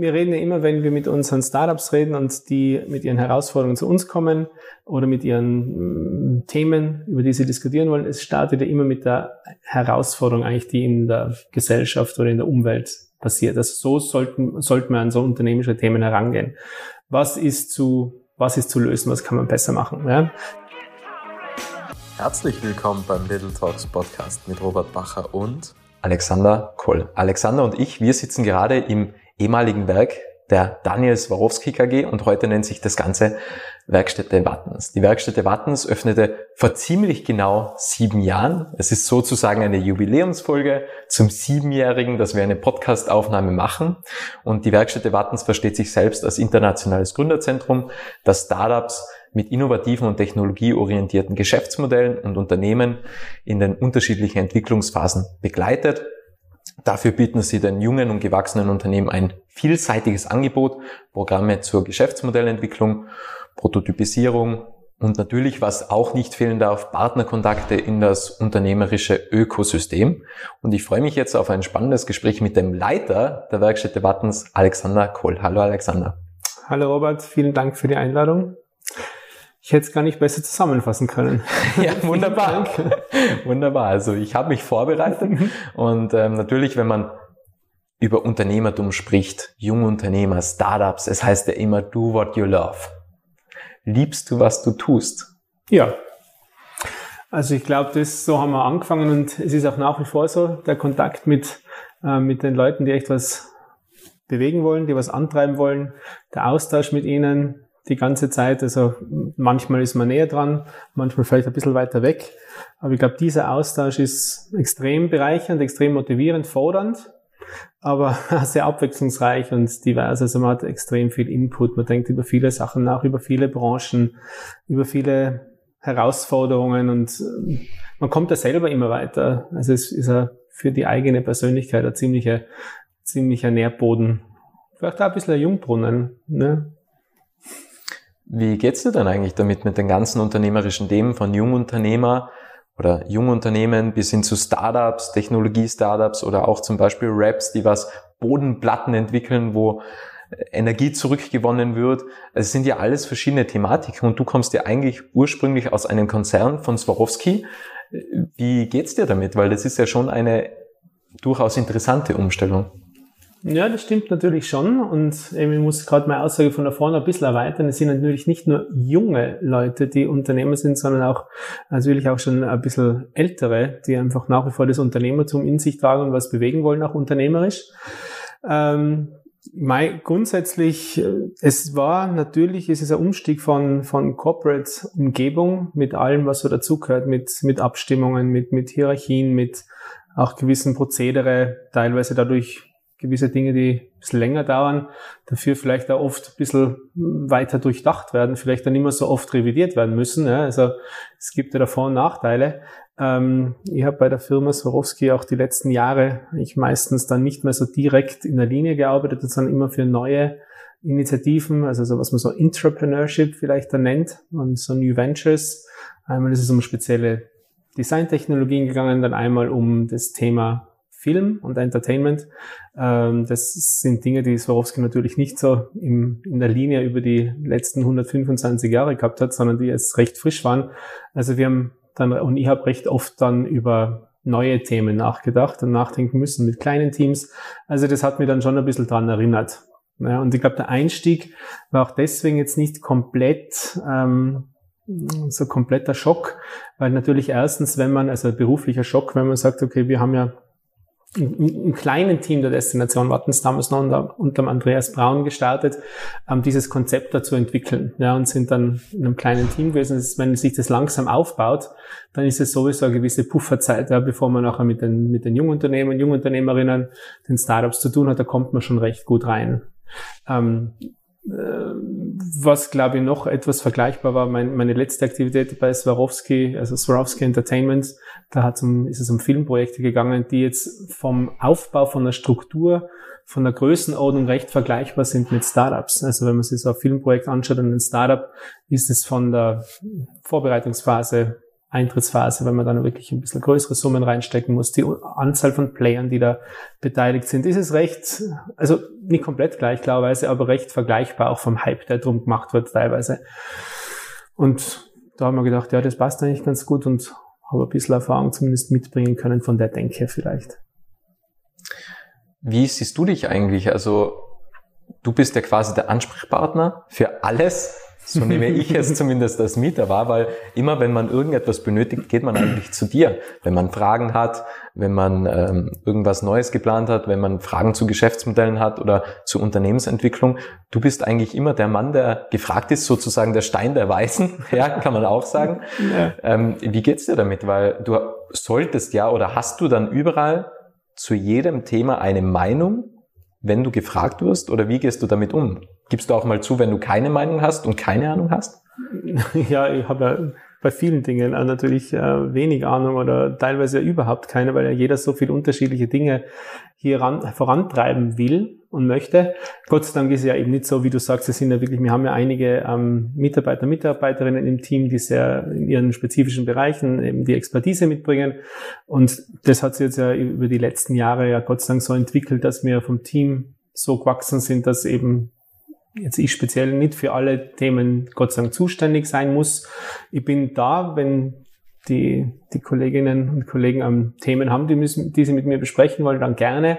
wir reden ja immer, wenn wir mit unseren Startups reden und die mit ihren Herausforderungen zu uns kommen oder mit ihren mm, Themen, über die sie diskutieren wollen, es startet ja immer mit der Herausforderung eigentlich, die in der Gesellschaft oder in der Umwelt passiert. Also so sollten, sollten wir an so unternehmerische Themen herangehen. Was ist zu, was ist zu lösen? Was kann man besser machen? Ja? Herzlich willkommen beim Little Talks Podcast mit Robert Bacher und Alexander Koll. Alexander und ich, wir sitzen gerade im ehemaligen Werk der Daniel Swarovski KG und heute nennt sich das Ganze Werkstätte Wattens. Die Werkstätte Wattens öffnete vor ziemlich genau sieben Jahren. Es ist sozusagen eine Jubiläumsfolge zum siebenjährigen, dass wir eine Podcastaufnahme machen. Und die Werkstätte Wattens versteht sich selbst als internationales Gründerzentrum, das Startups mit innovativen und technologieorientierten Geschäftsmodellen und Unternehmen in den unterschiedlichen Entwicklungsphasen begleitet Dafür bieten sie den jungen und gewachsenen Unternehmen ein vielseitiges Angebot, Programme zur Geschäftsmodellentwicklung, Prototypisierung und natürlich, was auch nicht fehlen darf, Partnerkontakte in das unternehmerische Ökosystem. Und ich freue mich jetzt auf ein spannendes Gespräch mit dem Leiter der Werkstätte Wattens, Alexander Kohl. Hallo Alexander. Hallo Robert, vielen Dank für die Einladung. Ich hätte es gar nicht besser zusammenfassen können. ja, wunderbar. wunderbar. Also ich habe mich vorbereitet mhm. und ähm, natürlich, wenn man über Unternehmertum spricht, junge Unternehmer, Startups, es heißt ja immer do what you love. Liebst du, was du tust? Ja. Also ich glaube, das so haben wir angefangen und es ist auch nach wie vor so, der Kontakt mit, äh, mit den Leuten, die echt was bewegen wollen, die was antreiben wollen, der Austausch mit ihnen, die ganze Zeit. Also manchmal ist man näher dran, manchmal vielleicht ein bisschen weiter weg. Aber ich glaube, dieser Austausch ist extrem bereichernd, extrem motivierend, fordernd, aber sehr abwechslungsreich und divers. Also man hat extrem viel Input. Man denkt über viele Sachen nach, über viele Branchen, über viele Herausforderungen und ähm, man kommt da selber immer weiter. Also es ist für die eigene Persönlichkeit ein ziemlicher, ziemlicher Nährboden. Vielleicht auch ein bisschen ein Jungbrunnen. Ne? Wie geht's dir denn eigentlich damit mit den ganzen unternehmerischen Themen von Jungunternehmer oder Jungunternehmen bis hin zu Startups, Technologie-Startups oder auch zum Beispiel Raps, die was Bodenplatten entwickeln, wo Energie zurückgewonnen wird. Es sind ja alles verschiedene Thematiken und du kommst ja eigentlich ursprünglich aus einem Konzern von Swarovski. Wie geht's dir damit? Weil das ist ja schon eine durchaus interessante Umstellung. Ja, das stimmt natürlich schon. Und ich muss gerade meine Aussage von da vorne ein bisschen erweitern. Es sind natürlich nicht nur junge Leute, die Unternehmer sind, sondern auch natürlich auch schon ein bisschen ältere, die einfach nach wie vor das Unternehmertum in sich tragen und was bewegen wollen, auch unternehmerisch. Ähm, mein, grundsätzlich, es war natürlich, es ist ein Umstieg von, von Corporate Umgebung mit allem, was so dazugehört, mit, mit Abstimmungen, mit, mit Hierarchien, mit auch gewissen Prozedere, teilweise dadurch gewisse Dinge, die ein bisschen länger dauern, dafür vielleicht auch oft ein bisschen weiter durchdacht werden, vielleicht dann immer so oft revidiert werden müssen. Ja. Also es gibt ja da Vor- und Nachteile. Ähm, ich habe bei der Firma Swarovski auch die letzten Jahre ich meistens dann nicht mehr so direkt in der Linie gearbeitet, sondern immer für neue Initiativen, also so was man so Entrepreneurship vielleicht dann nennt und so New Ventures. Einmal ist es um spezielle Designtechnologien gegangen, dann einmal um das Thema Film und Entertainment. Ähm, das sind Dinge, die Swarovski natürlich nicht so im, in der Linie über die letzten 125 Jahre gehabt hat, sondern die jetzt recht frisch waren. Also wir haben dann, und ich habe recht oft dann über neue Themen nachgedacht und nachdenken müssen mit kleinen Teams. Also das hat mir dann schon ein bisschen dran erinnert. Ja, und ich glaube, der Einstieg war auch deswegen jetzt nicht komplett ähm, so kompletter Schock, weil natürlich erstens, wenn man, also beruflicher Schock, wenn man sagt, okay, wir haben ja im kleinen Team der Destination Wattens damals noch unter, unter Andreas Braun gestartet, ähm, dieses Konzept dazu entwickeln. Ja, und sind dann in einem kleinen Team gewesen. Wenn sich das langsam aufbaut, dann ist es sowieso eine gewisse Pufferzeit, ja, bevor man nachher mit den, mit den Jungunternehmen, Jungunternehmerinnen, den Startups zu tun hat, da kommt man schon recht gut rein. Ähm, äh, was, glaube ich, noch etwas vergleichbar war, mein, meine letzte Aktivität bei Swarovski, also Swarovski Entertainment, da hat um, ist es um Filmprojekte gegangen, die jetzt vom Aufbau von der Struktur, von der Größenordnung recht vergleichbar sind mit Startups. Also wenn man sich so ein Filmprojekt anschaut und ein Startup, ist es von der Vorbereitungsphase Eintrittsphase, wenn man dann wirklich ein bisschen größere Summen reinstecken muss. Die Anzahl von Playern, die da beteiligt sind, ist es recht, also nicht komplett gleich klarweise, aber recht vergleichbar auch vom Hype, der drum gemacht wird teilweise. Und da haben wir gedacht, ja, das passt eigentlich ganz gut und habe ein bisschen Erfahrung zumindest mitbringen können von der Denke vielleicht. Wie siehst du dich eigentlich? Also du bist ja quasi der Ansprechpartner für alles, so nehme ich es zumindest als Mieter wahr, weil immer wenn man irgendetwas benötigt, geht man eigentlich zu dir. Wenn man Fragen hat, wenn man ähm, irgendwas Neues geplant hat, wenn man Fragen zu Geschäftsmodellen hat oder zu Unternehmensentwicklung. Du bist eigentlich immer der Mann, der gefragt ist, sozusagen der Stein der Weisen, ja, kann man auch sagen. Ja. Ähm, wie geht's dir damit? Weil du solltest ja oder hast du dann überall zu jedem Thema eine Meinung wenn du gefragt wirst oder wie gehst du damit um? Gibst du auch mal zu, wenn du keine Meinung hast und keine Ahnung hast? Ja, ich habe ja bei vielen Dingen natürlich äh, wenig Ahnung oder teilweise überhaupt keine, weil ja jeder so viele unterschiedliche Dinge hier ran, vorantreiben will und möchte. Gott sei Dank ist es ja eben nicht so, wie du sagst, es sind ja wirklich, wir haben ja einige ähm, Mitarbeiter, Mitarbeiterinnen im Team, die sehr in ihren spezifischen Bereichen eben die Expertise mitbringen. Und das hat sich jetzt ja über die letzten Jahre ja Gott sei Dank so entwickelt, dass wir vom Team so gewachsen sind, dass eben jetzt ich speziell nicht für alle Themen Gott sei Dank zuständig sein muss. Ich bin da, wenn die, die Kolleginnen und Kollegen ähm, Themen haben, die, müssen, die sie mit mir besprechen wollen, dann gerne.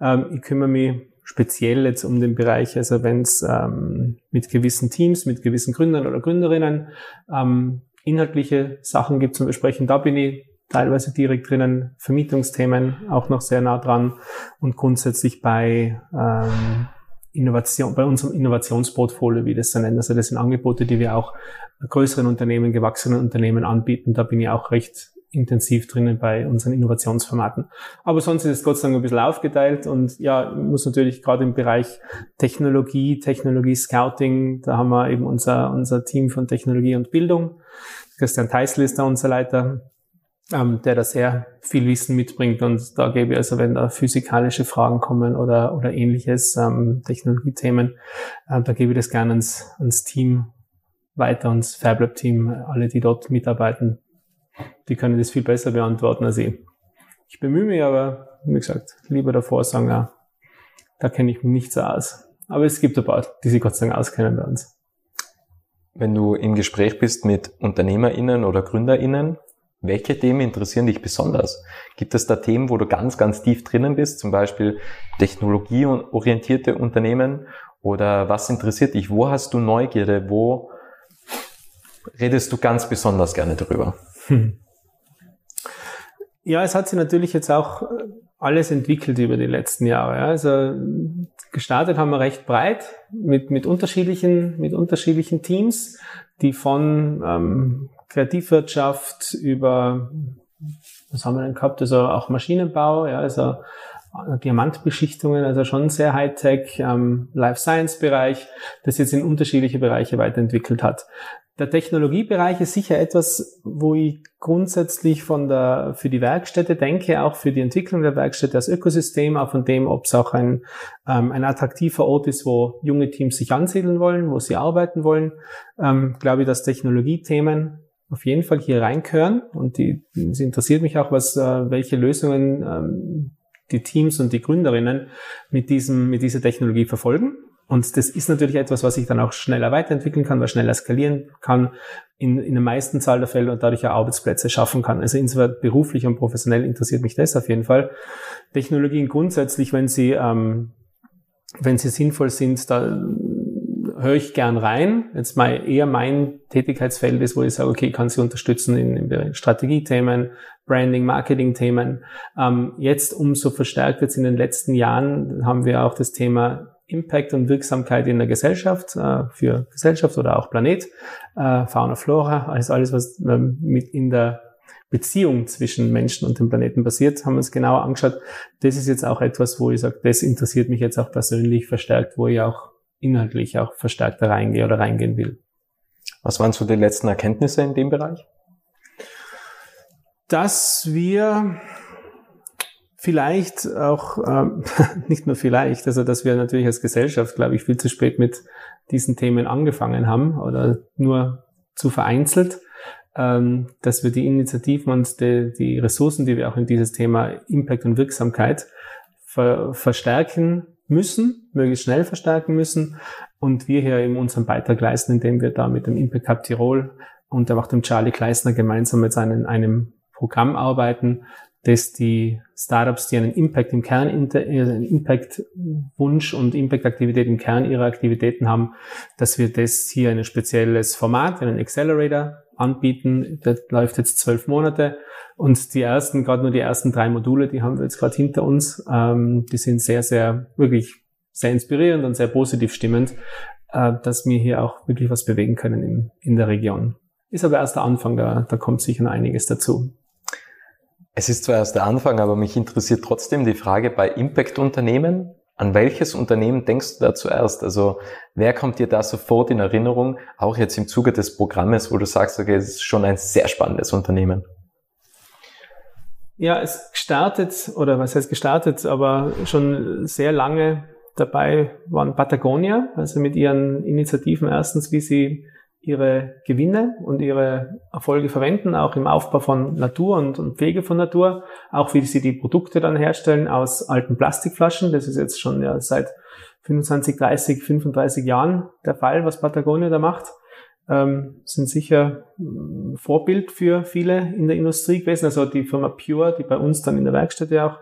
Ähm, ich kümmere mich speziell jetzt um den Bereich, also wenn es ähm, mit gewissen Teams, mit gewissen Gründern oder Gründerinnen ähm, inhaltliche Sachen gibt zum Besprechen, da bin ich teilweise direkt drinnen, Vermietungsthemen auch noch sehr nah dran und grundsätzlich bei ähm, Innovation, bei unserem Innovationsportfolio, wie das so nennen. Also das sind Angebote, die wir auch größeren Unternehmen, gewachsenen Unternehmen anbieten. Da bin ich auch recht intensiv drinnen bei unseren Innovationsformaten. Aber sonst ist es Gott sei Dank ein bisschen aufgeteilt und ja, muss natürlich gerade im Bereich Technologie, Technologie Scouting, da haben wir eben unser, unser Team von Technologie und Bildung. Christian Teisel ist da unser Leiter ähm, der da sehr viel Wissen mitbringt. Und da gebe ich also, wenn da physikalische Fragen kommen oder, oder ähnliches, ähm, Technologiethemen, äh, da gebe ich das gerne ans, ans Team weiter, ans FabLab-Team, alle, die dort mitarbeiten, die können das viel besser beantworten als ich. Ich bemühe mich aber, wie gesagt, lieber davor sagen, ja, da kenne ich mich nicht so aus. Aber es gibt ein paar, die sich Gott sei Dank auskennen bei uns. Wenn du im Gespräch bist mit UnternehmerInnen oder GründerInnen, welche Themen interessieren dich besonders? Gibt es da Themen, wo du ganz, ganz tief drinnen bist, zum Beispiel technologieorientierte Unternehmen? Oder was interessiert dich? Wo hast du Neugierde? Wo redest du ganz besonders gerne drüber? Hm. Ja, es hat sich natürlich jetzt auch alles entwickelt über die letzten Jahre. Also gestartet haben wir recht breit mit, mit unterschiedlichen, mit unterschiedlichen Teams, die von ähm, Kreativwirtschaft über, was haben wir denn gehabt, also auch Maschinenbau, ja, also äh, Diamantbeschichtungen, also schon sehr Hightech, ähm, Life Science Bereich, das jetzt in unterschiedliche Bereiche weiterentwickelt hat. Der Technologiebereich ist sicher etwas, wo ich grundsätzlich von der, für die Werkstätte denke, auch für die Entwicklung der Werkstätte als Ökosystem, auch von dem, ob es auch ein, ähm, ein attraktiver Ort ist, wo junge Teams sich ansiedeln wollen, wo sie arbeiten wollen. Ähm, glaube ich, dass Technologiethemen auf jeden Fall hier reinkören und die, es interessiert mich auch, was, äh, welche Lösungen ähm, die Teams und die Gründerinnen mit diesem, mit dieser Technologie verfolgen. Und das ist natürlich etwas, was ich dann auch schneller weiterentwickeln kann, was schneller skalieren kann, in, in der meisten Zahl der Fälle und dadurch auch Arbeitsplätze schaffen kann. Also insofern beruflich und professionell interessiert mich das auf jeden Fall. Technologien grundsätzlich, wenn sie, ähm, wenn sie sinnvoll sind, da höre ich gern rein. Jetzt mal eher mein Tätigkeitsfeld ist, wo ich sage, okay, kann sie unterstützen in, in Strategiethemen, Branding, Marketing-Themen. Ähm, jetzt umso verstärkt jetzt in den letzten Jahren haben wir auch das Thema Impact und Wirksamkeit in der Gesellschaft, äh, für Gesellschaft oder auch Planet, äh, Fauna, Flora, alles, alles, was ähm, mit in der Beziehung zwischen Menschen und dem Planeten passiert, haben wir uns genauer angeschaut. Das ist jetzt auch etwas, wo ich sage, das interessiert mich jetzt auch persönlich verstärkt, wo ich auch inhaltlich auch verstärkter reingehe oder reingehen will. Was waren so die letzten Erkenntnisse in dem Bereich? Dass wir vielleicht auch, ähm, nicht nur vielleicht, also dass wir natürlich als Gesellschaft, glaube ich, viel zu spät mit diesen Themen angefangen haben oder nur zu vereinzelt. ähm, dass wir die Initiativen und die, die, Ressourcen, die wir auch in dieses Thema Impact und Wirksamkeit ver verstärken müssen, möglichst schnell verstärken müssen und wir hier eben unseren Beitrag leisten, indem wir da mit dem Impact Hub Tirol und auch dem Charlie Kleisner gemeinsam mit einem, einem Programm arbeiten, dass die Startups, die einen Impact im Kern, äh, einen Impact-Wunsch und Impact-Aktivität im Kern ihrer Aktivitäten haben, dass wir das hier ein spezielles Format, einen Accelerator anbieten. Das läuft jetzt zwölf Monate und die ersten, gerade nur die ersten drei Module, die haben wir jetzt gerade hinter uns. Ähm, die sind sehr, sehr, wirklich sehr inspirierend und sehr positiv stimmend, äh, dass wir hier auch wirklich was bewegen können in, in der Region. Ist aber erst der Anfang, da, da kommt sicher noch einiges dazu. Es ist zwar erst der Anfang, aber mich interessiert trotzdem die Frage bei Impact-Unternehmen. An welches Unternehmen denkst du da zuerst? Also wer kommt dir da sofort in Erinnerung, auch jetzt im Zuge des Programmes, wo du sagst, okay, es ist schon ein sehr spannendes Unternehmen? Ja, es gestartet, oder was heißt gestartet, aber schon sehr lange dabei waren Patagonia, also mit ihren Initiativen erstens, wie sie ihre Gewinne und ihre Erfolge verwenden, auch im Aufbau von Natur und, und Pflege von Natur, auch wie sie die Produkte dann herstellen aus alten Plastikflaschen. Das ist jetzt schon ja seit 25, 30, 35 Jahren der Fall, was Patagonia da macht. Ähm, sind sicher mm, Vorbild für viele in der Industrie gewesen. Also die Firma Pure, die bei uns dann in der Werkstatt ja auch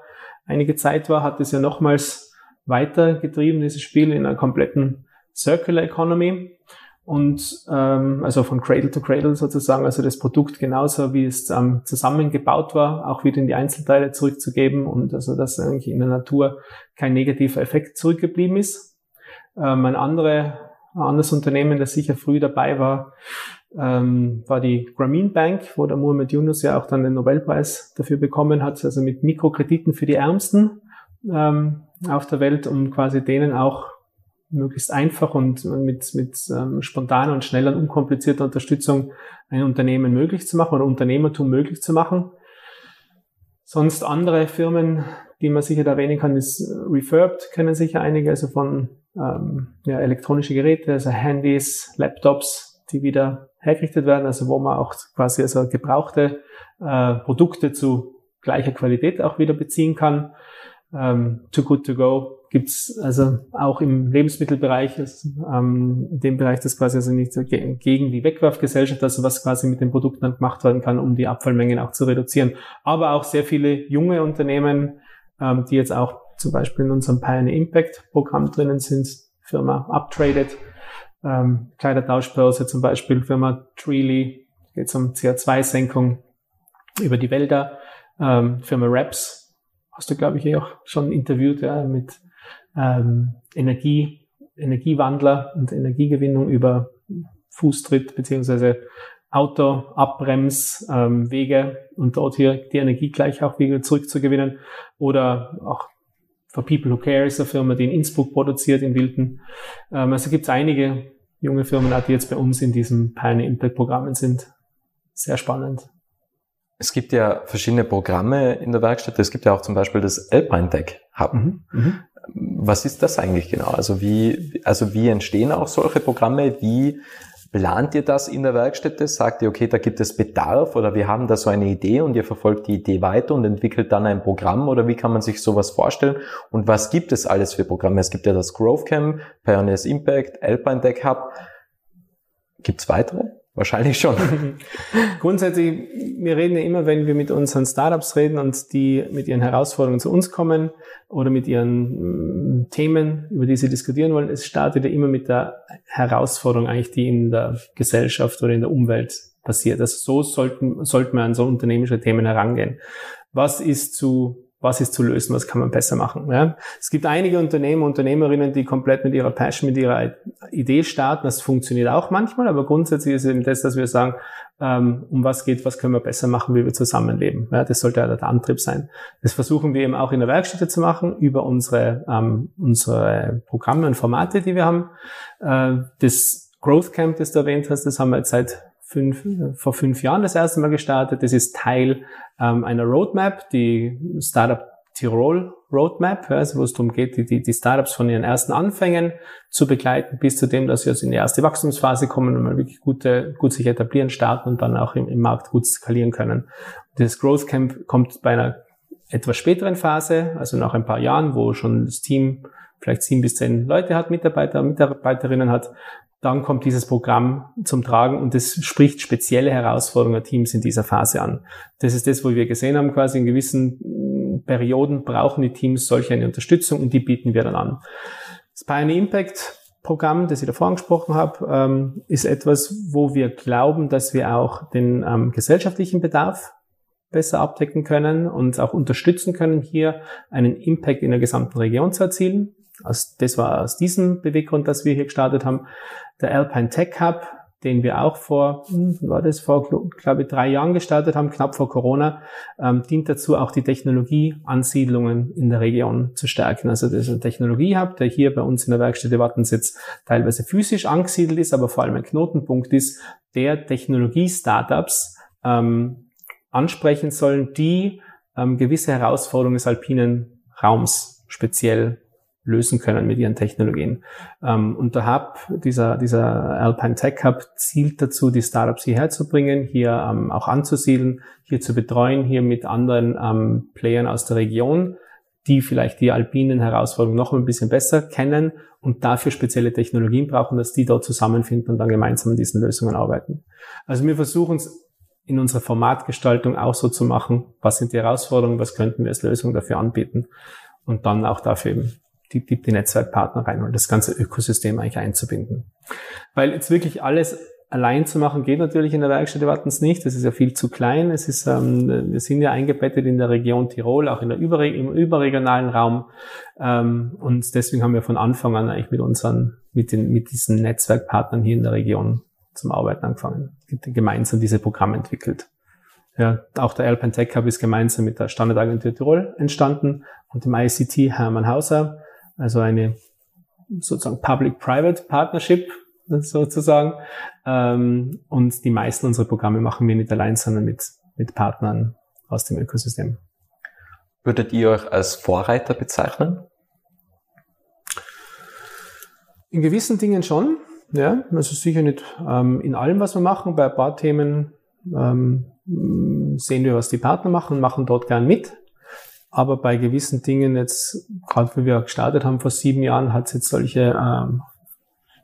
einige Zeit war, hat es ja nochmals weitergetrieben, dieses Spiel in einer kompletten Circular Economy und ähm, also von Cradle to Cradle sozusagen, also das Produkt genauso wie es ähm, zusammengebaut war, auch wieder in die Einzelteile zurückzugeben und also dass eigentlich in der Natur kein negativer Effekt zurückgeblieben ist. Ähm, ein, andere, ein anderes Unternehmen, das sicher früh dabei war, ähm, war die Grameen Bank, wo der Muhammad Yunus ja auch dann den Nobelpreis dafür bekommen hat, also mit Mikrokrediten für die Ärmsten ähm, auf der Welt, um quasi denen auch möglichst einfach und mit, mit ähm, spontaner und schneller und unkomplizierter Unterstützung ein Unternehmen möglich zu machen oder Unternehmertum möglich zu machen. Sonst andere Firmen, die man sicher da erwähnen kann, ist Refurbed, kennen sicher einige, also von ähm, ja, elektronische Geräte, also Handys, Laptops, die wieder hergerichtet werden, also wo man auch quasi also gebrauchte äh, Produkte zu gleicher Qualität auch wieder beziehen kann. Ähm, too Good To Go gibt's also auch im Lebensmittelbereich, ist, ähm, in dem Bereich das quasi also nicht so gegen die Wegwerfgesellschaft, also was quasi mit den Produkten dann gemacht werden kann, um die Abfallmengen auch zu reduzieren. Aber auch sehr viele junge Unternehmen, ähm, die jetzt auch zum Beispiel in unserem Pioneer Impact Programm drinnen sind, Firma Uptraded, ähm, Kleidertauschbörse zum Beispiel, Firma Treely, geht um CO2-Senkung über die Wälder, ähm, Firma Raps, hast du, glaube ich, eh auch schon interviewt, ja, mit ähm, Energie, Energiewandler und Energiegewinnung über Fußtritt beziehungsweise Auto, Abbrems, ähm, Wege und dort hier die Energie gleich auch wieder zurückzugewinnen. Oder auch For People Who Care ist eine Firma, die in Innsbruck produziert, in Wilden. Ähm, also gibt es einige junge Firmen, auch die jetzt bei uns in diesem Pioneer Impact Programmen sind. Sehr spannend. Es gibt ja verschiedene Programme in der Werkstatt. Es gibt ja auch zum Beispiel das Alpine Tech Hub. Mhm. Mhm. Was ist das eigentlich genau? Also wie, also wie entstehen auch solche Programme? Wie plant ihr das in der Werkstätte? Sagt ihr, okay, da gibt es Bedarf oder wir haben da so eine Idee und ihr verfolgt die Idee weiter und entwickelt dann ein Programm oder wie kann man sich sowas vorstellen? Und was gibt es alles für Programme? Es gibt ja das Growth Camp, Pioneers Impact, Alpine Tech Hub. Gibt es weitere? Wahrscheinlich schon. Grundsätzlich, wir reden ja immer, wenn wir mit unseren Startups reden und die mit ihren Herausforderungen zu uns kommen oder mit ihren mm, Themen, über die sie diskutieren wollen, es startet ja immer mit der Herausforderung eigentlich, die in der Gesellschaft oder in der Umwelt passiert. Also so sollten, sollten wir an so unternehmerische Themen herangehen. Was ist zu was ist zu lösen, was kann man besser machen. Ja? Es gibt einige Unternehmer, Unternehmerinnen, die komplett mit ihrer Passion, mit ihrer Idee starten. Das funktioniert auch manchmal, aber grundsätzlich ist eben das, dass wir sagen, ähm, um was geht, was können wir besser machen, wie wir zusammenleben. Ja, das sollte ja der Antrieb sein. Das versuchen wir eben auch in der Werkstätte zu machen, über unsere, ähm, unsere Programme und Formate, die wir haben. Äh, das Growth Camp, das du erwähnt hast, das haben wir jetzt seit fünf, vor fünf Jahren das erste Mal gestartet. Das ist Teil ähm, einer Roadmap, die Startup Tirol Roadmap, also wo es darum geht, die, die, die Startups von ihren ersten Anfängen zu begleiten, bis zu dem, dass sie jetzt in die erste Wachstumsphase kommen und mal wirklich gute, gut sich etablieren, starten und dann auch im, im Markt gut skalieren können. Das Growth Camp kommt bei einer etwas späteren Phase, also nach ein paar Jahren, wo schon das Team vielleicht sieben bis zehn Leute hat, Mitarbeiter, Mitarbeiterinnen hat, dann kommt dieses Programm zum Tragen und es spricht spezielle Herausforderungen der Teams in dieser Phase an. Das ist das, wo wir gesehen haben, quasi in gewissen mm, Perioden brauchen die Teams solche eine Unterstützung und die bieten wir dann an. Das Pioneer Impact Programm, das ich davor angesprochen habe, ähm, ist etwas, wo wir glauben, dass wir auch den ähm, gesellschaftlichen Bedarf besser abdecken können und auch unterstützen können, hier einen Impact in der gesamten Region zu erzielen. Also das war aus diesem Beweggrund, dass wir hier gestartet haben. Der Alpine Tech Hub, den wir auch vor, hm, war das vor, glaube ich, drei Jahren gestartet haben, knapp vor Corona, ähm, dient dazu, auch die Technologieansiedlungen in der Region zu stärken. Also das ist ein Technologiehub, der hier bei uns in der Werkstätte Wattensitz teilweise physisch angesiedelt ist, aber vor allem ein Knotenpunkt ist, der Technologie-Startups ähm, ansprechen sollen, die ähm, gewisse Herausforderungen des alpinen Raums speziell lösen können mit ihren Technologien. Ähm, und der Hub, dieser, dieser Alpine Tech Hub, zielt dazu, die Startups hierher zu bringen, hier ähm, auch anzusiedeln, hier zu betreuen, hier mit anderen ähm, Playern aus der Region, die vielleicht die alpinen Herausforderungen noch ein bisschen besser kennen und dafür spezielle Technologien brauchen, dass die dort zusammenfinden und dann gemeinsam an diesen Lösungen arbeiten. Also wir versuchen es in unserer Formatgestaltung auch so zu machen, was sind die Herausforderungen, was könnten wir als Lösung dafür anbieten und dann auch dafür eben die, die, die Netzwerkpartner rein und das ganze Ökosystem eigentlich einzubinden. Weil jetzt wirklich alles allein zu machen geht natürlich in der Werkstatt Wartens nicht. Das ist ja viel zu klein. Es ist, ähm, wir sind ja eingebettet in der Region Tirol, auch in der Überre im überregionalen Raum. Ähm, und deswegen haben wir von Anfang an eigentlich mit unseren, mit den, mit diesen Netzwerkpartnern hier in der Region zum Arbeiten angefangen, gemeinsam diese Programme entwickelt. Ja, auch der Alpine Tech Hub ist gemeinsam mit der Standardagentur Tirol entstanden und dem ICT Hermann Hauser also eine sozusagen Public-Private Partnership sozusagen. Ähm, und die meisten unserer Programme machen wir nicht allein, sondern mit, mit Partnern aus dem Ökosystem. Würdet ihr euch als Vorreiter bezeichnen? In gewissen Dingen schon, ja. Also sicher nicht ähm, in allem, was wir machen. Bei ein paar Themen ähm, sehen wir, was die Partner machen, machen dort gern mit. Aber bei gewissen Dingen jetzt, gerade wie wir gestartet haben vor sieben Jahren, hat es jetzt solche ähm,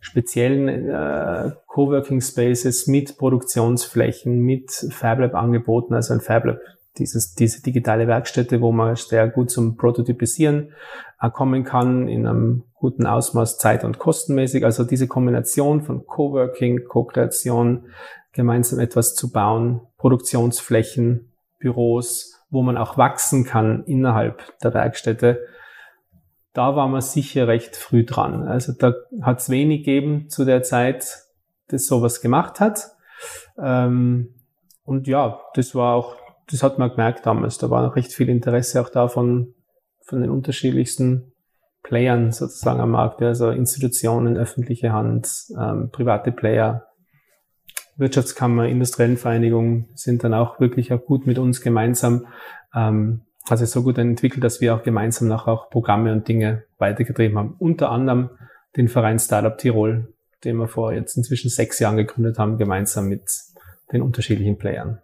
speziellen äh, Coworking Spaces mit Produktionsflächen, mit FabLab angeboten, also ein FabLab, dieses, diese digitale Werkstätte, wo man sehr gut zum Prototypisieren äh, kommen kann, in einem guten Ausmaß zeit- und kostenmäßig. Also diese Kombination von Coworking, Co-Kreation, gemeinsam etwas zu bauen, Produktionsflächen, Büros, wo man auch wachsen kann innerhalb der Werkstätte, da war man sicher recht früh dran. Also da hat es wenig gegeben zu der Zeit, das sowas gemacht hat. Ähm, und ja, das war auch, das hat man gemerkt damals. Da war noch recht viel Interesse auch da von, von den unterschiedlichsten Playern sozusagen am Markt, also Institutionen, öffentliche Hand, ähm, private Player, Wirtschaftskammer, Industriellen Vereinigung sind dann auch wirklich auch gut mit uns gemeinsam, ähm, hat sich so gut entwickelt, dass wir auch gemeinsam noch auch Programme und Dinge weitergetrieben haben. Unter anderem den Verein Startup Tirol, den wir vor jetzt inzwischen sechs Jahren gegründet haben, gemeinsam mit den unterschiedlichen Playern.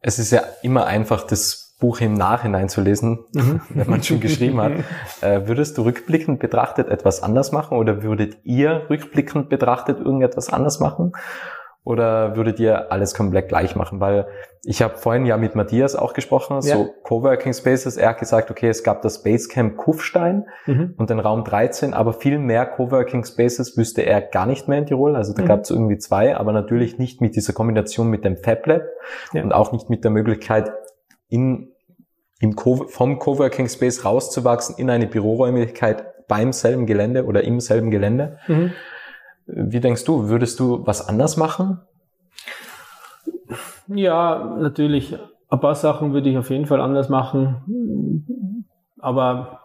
Es ist ja immer einfach, das Buch im Nachhinein zu lesen, mhm. wenn man schon geschrieben hat. Äh, würdest du rückblickend betrachtet etwas anders machen oder würdet ihr rückblickend betrachtet irgendetwas anders machen? Oder würdet ihr alles komplett gleich machen? Weil ich habe vorhin ja mit Matthias auch gesprochen, ja. so Coworking Spaces. Er hat gesagt, okay, es gab das Basecamp Kufstein mhm. und den Raum 13, aber viel mehr Coworking Spaces wüsste er gar nicht mehr in Tirol. Also da mhm. gab es irgendwie zwei, aber natürlich nicht mit dieser Kombination mit dem Fab Lab ja. und auch nicht mit der Möglichkeit, in, im Co vom Coworking Space rauszuwachsen in eine Büroräumlichkeit beim selben Gelände oder im selben Gelände. Mhm. Wie denkst du, würdest du was anders machen? Ja, natürlich. Ein paar Sachen würde ich auf jeden Fall anders machen. Aber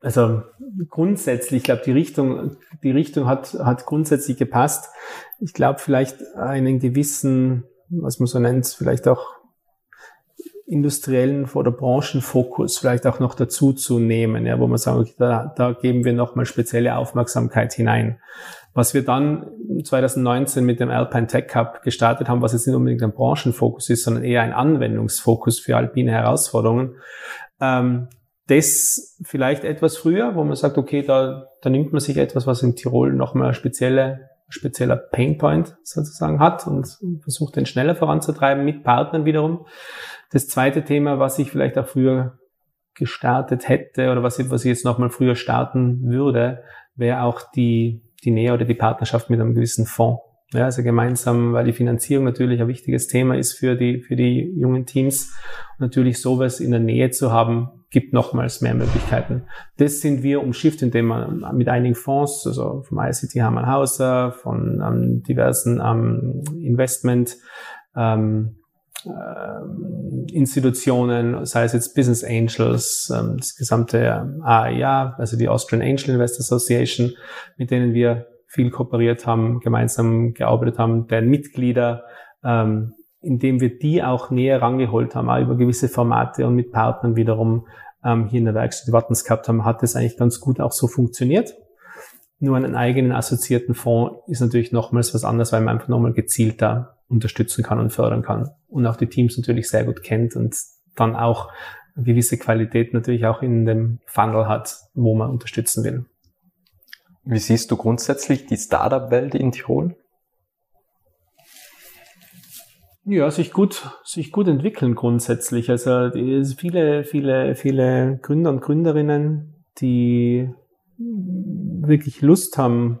also grundsätzlich, ich glaube, die Richtung, die Richtung hat, hat grundsätzlich gepasst. Ich glaube, vielleicht einen gewissen, was man so nennt, vielleicht auch industriellen oder Branchenfokus vielleicht auch noch dazu zu nehmen, ja, wo man sagt, okay, da, da geben wir nochmal spezielle Aufmerksamkeit hinein. Was wir dann 2019 mit dem Alpine Tech Cup gestartet haben, was jetzt nicht unbedingt ein Branchenfokus ist, sondern eher ein Anwendungsfokus für alpine Herausforderungen, ähm, das vielleicht etwas früher, wo man sagt, okay, da, da nimmt man sich etwas, was in Tirol nochmal spezielle spezieller Painpoint sozusagen hat und versucht den schneller voranzutreiben mit Partnern wiederum. Das zweite Thema, was ich vielleicht auch früher gestartet hätte oder was ich, was ich jetzt nochmal früher starten würde, wäre auch die, die Nähe oder die Partnerschaft mit einem gewissen Fonds. Ja, also gemeinsam, weil die Finanzierung natürlich ein wichtiges Thema ist für die, für die jungen Teams. Und natürlich sowas in der Nähe zu haben, gibt nochmals mehr Möglichkeiten. Das sind wir umschifft, indem man mit einigen Fonds, also vom ICT Hermann Hauser, von ähm, diversen ähm, Investment, ähm, äh, Institutionen, sei es jetzt Business Angels, ähm, das gesamte AIA, also die Austrian Angel Investor Association, mit denen wir viel kooperiert haben, gemeinsam gearbeitet haben, deren Mitglieder, ähm, indem wir die auch näher rangeholt haben, auch über gewisse Formate und mit Partnern wiederum ähm, hier in der Werkstatt Wattens gehabt haben, hat das eigentlich ganz gut auch so funktioniert. Nur einen eigenen assoziierten Fonds ist natürlich nochmals was anderes, weil man einfach nochmal gezielter unterstützen kann und fördern kann. Und auch die Teams natürlich sehr gut kennt und dann auch eine gewisse Qualität natürlich auch in dem Funnel hat, wo man unterstützen will. Wie siehst du grundsätzlich die Startup-Welt in Tirol? Ja, sich gut, sich gut entwickeln grundsätzlich. Also viele, viele, viele Gründer und Gründerinnen, die wirklich Lust haben,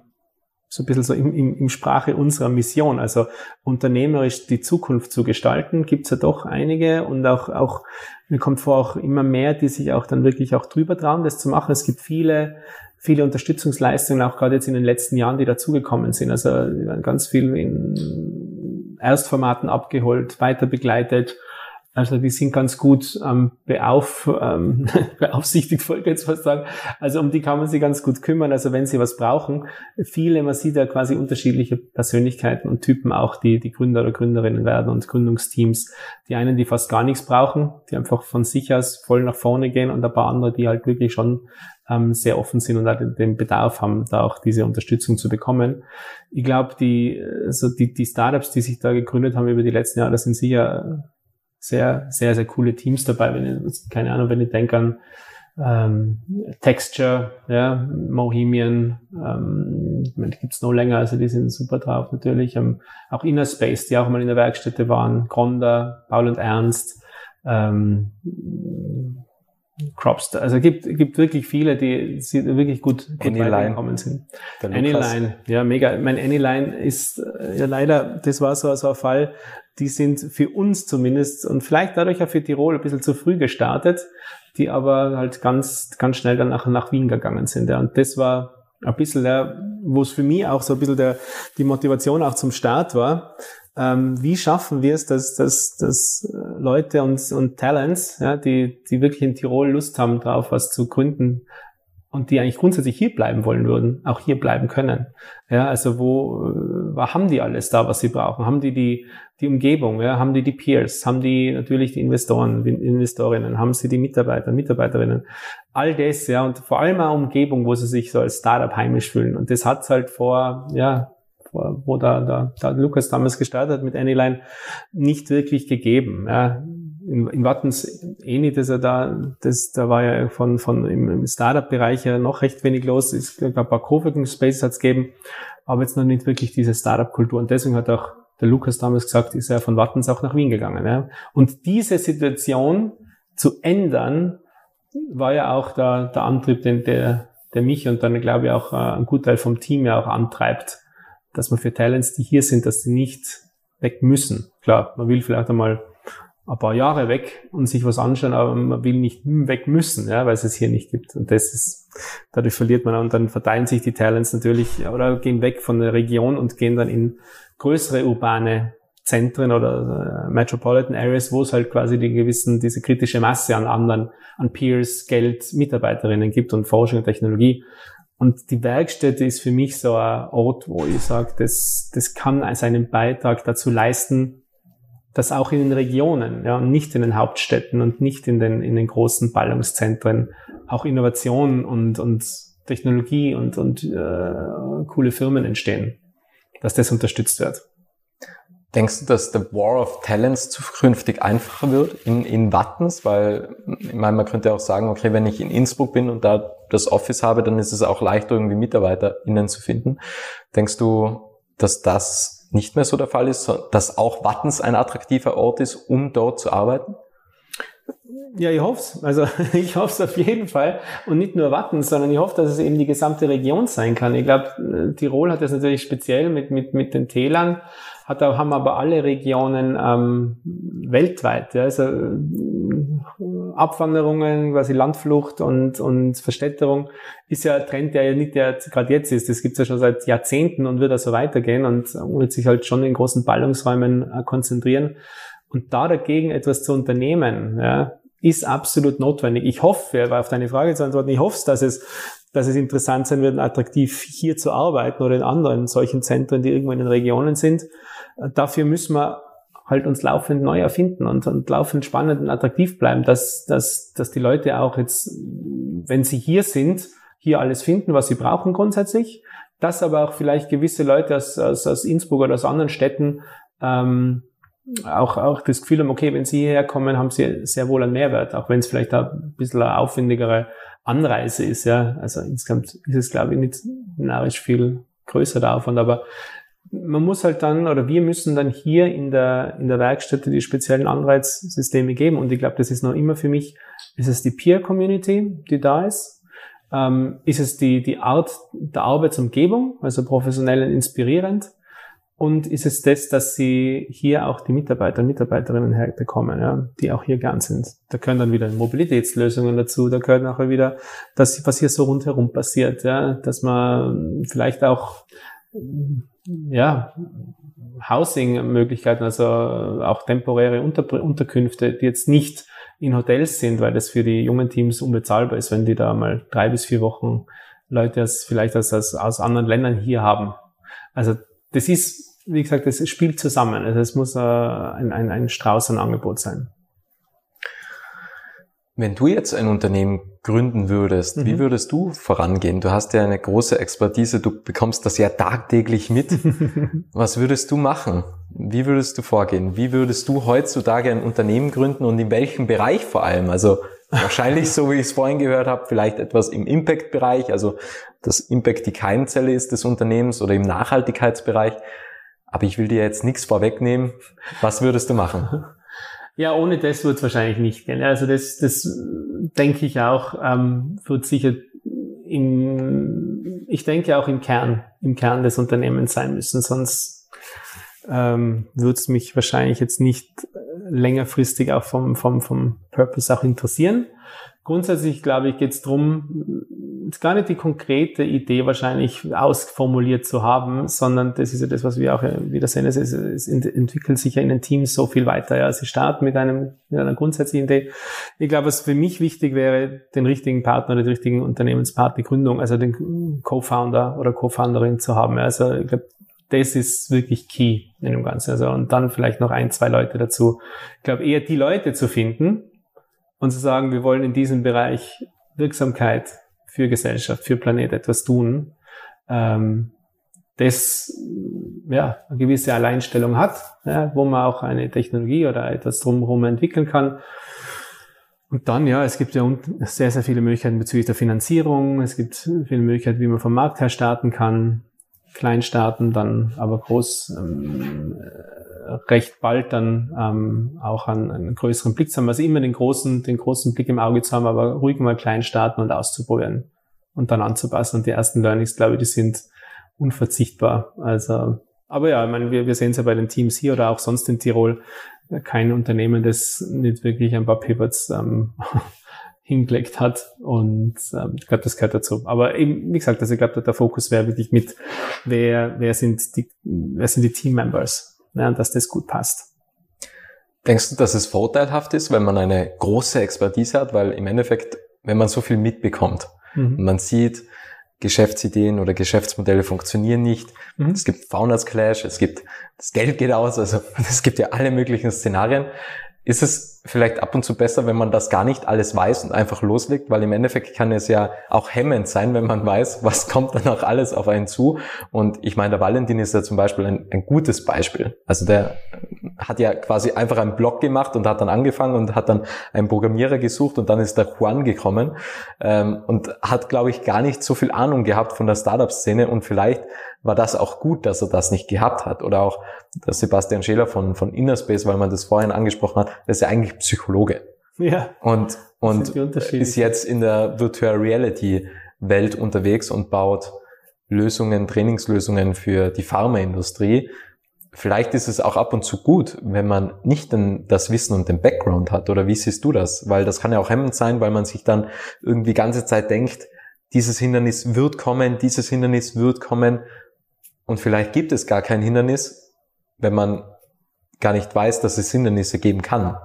so ein bisschen so im, im, im Sprache unserer Mission, also unternehmerisch die Zukunft zu gestalten, gibt's ja doch einige und auch, auch mir kommt vor, auch immer mehr, die sich auch dann wirklich auch drüber trauen, das zu machen. Es gibt viele viele Unterstützungsleistungen, auch gerade jetzt in den letzten Jahren, die dazugekommen sind. Also ganz viel in Erstformaten abgeholt, weiter begleitet. Also die sind ganz gut ähm, beauf, ähm, beaufsichtigt, wollte ich jetzt fast sagen. Also um die kann man sich ganz gut kümmern. Also wenn sie was brauchen, viele, man sieht ja quasi unterschiedliche Persönlichkeiten und Typen auch, die, die Gründer oder Gründerinnen werden und Gründungsteams. Die einen, die fast gar nichts brauchen, die einfach von sich aus voll nach vorne gehen und ein paar andere, die halt wirklich schon ähm, sehr offen sind und auch den Bedarf haben, da auch diese Unterstützung zu bekommen. Ich glaube, die, also die, die Startups, die sich da gegründet haben über die letzten Jahre, das sind sicher sehr, sehr, sehr coole Teams dabei. Wenn ich, keine Ahnung, wenn ich denke an ähm, Texture, ja, Mohemian, ähm, die gibt's noch länger, also die sind super drauf natürlich. Ähm, auch Inner Space, die auch mal in der Werkstätte waren, Gronda, Paul und Ernst, ähm, Cropster. Also gibt, gibt wirklich viele, die, wirklich gut, gut weitergekommen sind. Anyline, ja, mega. Mein Anyline ist äh, ja leider, das war so, so ein Fall, die sind für uns zumindest und vielleicht dadurch auch für Tirol ein bisschen zu früh gestartet, die aber halt ganz, ganz schnell dann nach, nach Wien gegangen sind. Ja. Und das war ein bisschen der, wo es für mich auch so ein bisschen der, die Motivation auch zum Start war, ähm, wie schaffen wir es, dass, dass, dass äh, Leute und, und Talents, ja, die, die wirklich in Tirol Lust haben, drauf was zu gründen und die eigentlich grundsätzlich hier bleiben wollen würden, auch hier bleiben können. Ja, also wo, äh, wo haben die alles da, was sie brauchen? Haben die die, die Umgebung? Ja, haben die die Peers? Haben die natürlich die Investoren, Investorinnen? Haben sie die Mitarbeiter, Mitarbeiterinnen? All das, ja, und vor allem eine Umgebung, wo sie sich so als Startup heimisch fühlen. Und das hat's halt vor, ja, wo da, da, da Lukas damals gestartet hat mit Anyline, nicht wirklich gegeben. Ja. In, in Wattens ähnlich, dass er da, das, da war ja von, von im, Startup-Bereich ja noch recht wenig los. Es gab ein paar Coworking Spaces hat's gegeben, aber jetzt noch nicht wirklich diese Startup-Kultur. Und deswegen hat auch der Lukas damals gesagt, ist er von Wattens auch nach Wien gegangen. Ja. Und diese Situation zu ändern, war ja auch der, der Antrieb, den der, der mich und dann glaube ich auch äh, ein Gutteil vom Team ja auch antreibt, dass man für Talents, die hier sind, dass sie nicht weg müssen. Klar, man will vielleicht einmal ein paar Jahre weg und sich was anschauen, aber man will nicht weg müssen, ja, weil es es hier nicht gibt. Und das ist, dadurch verliert man und dann verteilen sich die Talents natürlich oder gehen weg von der Region und gehen dann in größere urbane Zentren oder äh, Metropolitan Areas, wo es halt quasi die gewissen, diese kritische Masse an anderen, an Peers, Geld, Mitarbeiterinnen gibt und Forschung und Technologie. Und die Werkstätte ist für mich so ein Ort, wo ich sage, das, das kann seinen Beitrag dazu leisten, dass auch in den Regionen, ja, nicht in den Hauptstädten und nicht in den, in den großen Ballungszentren auch Innovation und, und Technologie und, und äh, coole Firmen entstehen, dass das unterstützt wird. Denkst du, dass der War of Talents zukünftig einfacher wird in, in Wattens? Weil, ich meine, man könnte auch sagen, okay, wenn ich in Innsbruck bin und da das Office habe, dann ist es auch leichter, irgendwie MitarbeiterInnen zu finden. Denkst du, dass das nicht mehr so der Fall ist, dass auch Wattens ein attraktiver Ort ist, um dort zu arbeiten? Ja, ich hoffe es. Also ich hoffe es auf jeden Fall. Und nicht nur Watten, sondern ich hoffe, dass es eben die gesamte Region sein kann. Ich glaube, Tirol hat das natürlich speziell mit, mit, mit den Tälern, hat, haben aber alle Regionen ähm, weltweit. Ja, also äh, Abwanderungen, quasi Landflucht und, und Verstädterung ist ja ein Trend, der ja nicht gerade jetzt ist. Das gibt es ja schon seit Jahrzehnten und wird also weitergehen und wird sich halt schon in großen Ballungsräumen äh, konzentrieren. Und da dagegen etwas zu unternehmen, ja, ist absolut notwendig. Ich hoffe, auf deine Frage zu antworten, ich hoffe, dass es, dass es interessant sein wird, attraktiv hier zu arbeiten oder in anderen solchen Zentren, die irgendwo in den Regionen sind. Dafür müssen wir halt uns laufend neu erfinden und, und laufend spannend und attraktiv bleiben, dass, dass, dass die Leute auch jetzt, wenn sie hier sind, hier alles finden, was sie brauchen grundsätzlich, dass aber auch vielleicht gewisse Leute aus, aus, aus Innsbruck oder aus anderen Städten ähm, auch, auch das Gefühl haben, okay, wenn sie hierher kommen, haben sie sehr wohl einen Mehrwert, auch wenn es vielleicht ein bisschen eine aufwendigere Anreise ist, ja. Also insgesamt ist es, glaube ich, nicht narisch viel größer der Aufwand, aber man muss halt dann, oder wir müssen dann hier in der, in der Werkstätte die speziellen Anreizsysteme geben. Und ich glaube, das ist noch immer für mich, ist es die Peer-Community, die da ist? Ähm, ist es die, die Art der Arbeitsumgebung, also professionell und inspirierend? Und ist es das, dass sie hier auch die Mitarbeiter und Mitarbeiterinnen herbekommen, ja, die auch hier gern sind. Da können dann wieder Mobilitätslösungen dazu, da gehört nachher wieder das, was hier so rundherum passiert, ja, dass man vielleicht auch, ja, Housing-Möglichkeiten, also auch temporäre Unter Unterkünfte, die jetzt nicht in Hotels sind, weil das für die jungen Teams unbezahlbar ist, wenn die da mal drei bis vier Wochen Leute aus, vielleicht aus, aus anderen Ländern hier haben. Also das ist, wie gesagt, das spielt zusammen. Also es muss äh, ein, ein, ein Strauß an Angebot sein. Wenn du jetzt ein Unternehmen gründen würdest, mhm. wie würdest du vorangehen? Du hast ja eine große Expertise, du bekommst das ja tagtäglich mit. Was würdest du machen? Wie würdest du vorgehen? Wie würdest du heutzutage ein Unternehmen gründen und in welchem Bereich vor allem? Also wahrscheinlich, so wie ich es vorhin gehört habe, vielleicht etwas im Impact-Bereich, also das Impact die Keimzelle ist des Unternehmens oder im Nachhaltigkeitsbereich. Aber ich will dir jetzt nichts vorwegnehmen. Was würdest du machen? Ja, ohne das wird es wahrscheinlich nicht gehen. Also das, das denke ich auch, ähm, wird sicher im, ich denke auch im Kern, im Kern des Unternehmens sein müssen, sonst ähm, wird es mich wahrscheinlich jetzt nicht längerfristig auch vom, vom, vom Purpose auch interessieren. Grundsätzlich, glaube ich, geht es darum, gar nicht die konkrete Idee wahrscheinlich ausformuliert zu haben, sondern das ist ja das, was wir auch wieder sehen, es, es entwickelt sich ja in den Teams so viel weiter. Ja. Sie starten mit, einem, mit einer grundsätzlichen Idee. Ich glaube, was für mich wichtig wäre, den richtigen Partner oder den richtigen Unternehmenspartner, Gründung, also den Co-Founder oder Co-Founderin zu haben. Also ich glaube, das ist wirklich key in dem Ganzen. Also, und dann vielleicht noch ein, zwei Leute dazu. Ich glaube, eher die Leute zu finden, und zu sagen, wir wollen in diesem Bereich Wirksamkeit für Gesellschaft, für Planet etwas tun, ähm, das ja, eine gewisse Alleinstellung hat, ja, wo man auch eine Technologie oder etwas drumherum entwickeln kann. Und dann, ja, es gibt ja sehr, sehr viele Möglichkeiten bezüglich der Finanzierung. Es gibt viele Möglichkeiten, wie man vom Markt her starten kann. Klein starten, dann aber groß ähm, recht bald dann ähm, auch einen, einen größeren Blick zu haben. Also immer den großen, den großen Blick im Auge zu haben, aber ruhig mal klein starten und auszuprobieren und dann anzupassen. Und die ersten Learnings, glaube ich, die sind unverzichtbar. Also, aber ja, ich meine, wir, wir sehen es ja bei den Teams hier oder auch sonst in Tirol. Kein Unternehmen, das nicht wirklich ein paar Pivots ähm, hingelegt hat. Und ähm, ich glaube, das gehört dazu. Aber eben, wie gesagt, also ich glaube, der Fokus wäre wirklich mit, wer, wer sind die, wer sind die Team-Members? Ja, dass das gut passt. Denkst du, dass es vorteilhaft ist, wenn man eine große Expertise hat? Weil im Endeffekt, wenn man so viel mitbekommt, mhm. man sieht, Geschäftsideen oder Geschäftsmodelle funktionieren nicht. Mhm. Es gibt Founders Clash, es gibt, das Geld geht aus, also es gibt ja alle möglichen Szenarien. Ist es vielleicht ab und zu besser, wenn man das gar nicht alles weiß und einfach loslegt, weil im Endeffekt kann es ja auch hemmend sein, wenn man weiß, was kommt dann auch alles auf einen zu. Und ich meine, der Valentin ist ja zum Beispiel ein, ein gutes Beispiel. Also der hat ja quasi einfach einen Blog gemacht und hat dann angefangen und hat dann einen Programmierer gesucht und dann ist der Juan gekommen ähm, und hat, glaube ich, gar nicht so viel Ahnung gehabt von der Startup-Szene und vielleicht war das auch gut, dass er das nicht gehabt hat. Oder auch der Sebastian Scheler von, von Innerspace, weil man das vorhin angesprochen hat, der ist ja eigentlich Psychologe. Ja. Und, und ist jetzt in der Virtual Reality Welt unterwegs und baut Lösungen, Trainingslösungen für die Pharmaindustrie. Vielleicht ist es auch ab und zu gut, wenn man nicht den, das Wissen und den Background hat. Oder wie siehst du das? Weil das kann ja auch hemmend sein, weil man sich dann irgendwie ganze Zeit denkt, dieses Hindernis wird kommen, dieses Hindernis wird kommen und vielleicht gibt es gar kein Hindernis, wenn man gar nicht weiß, dass es Hindernisse geben kann.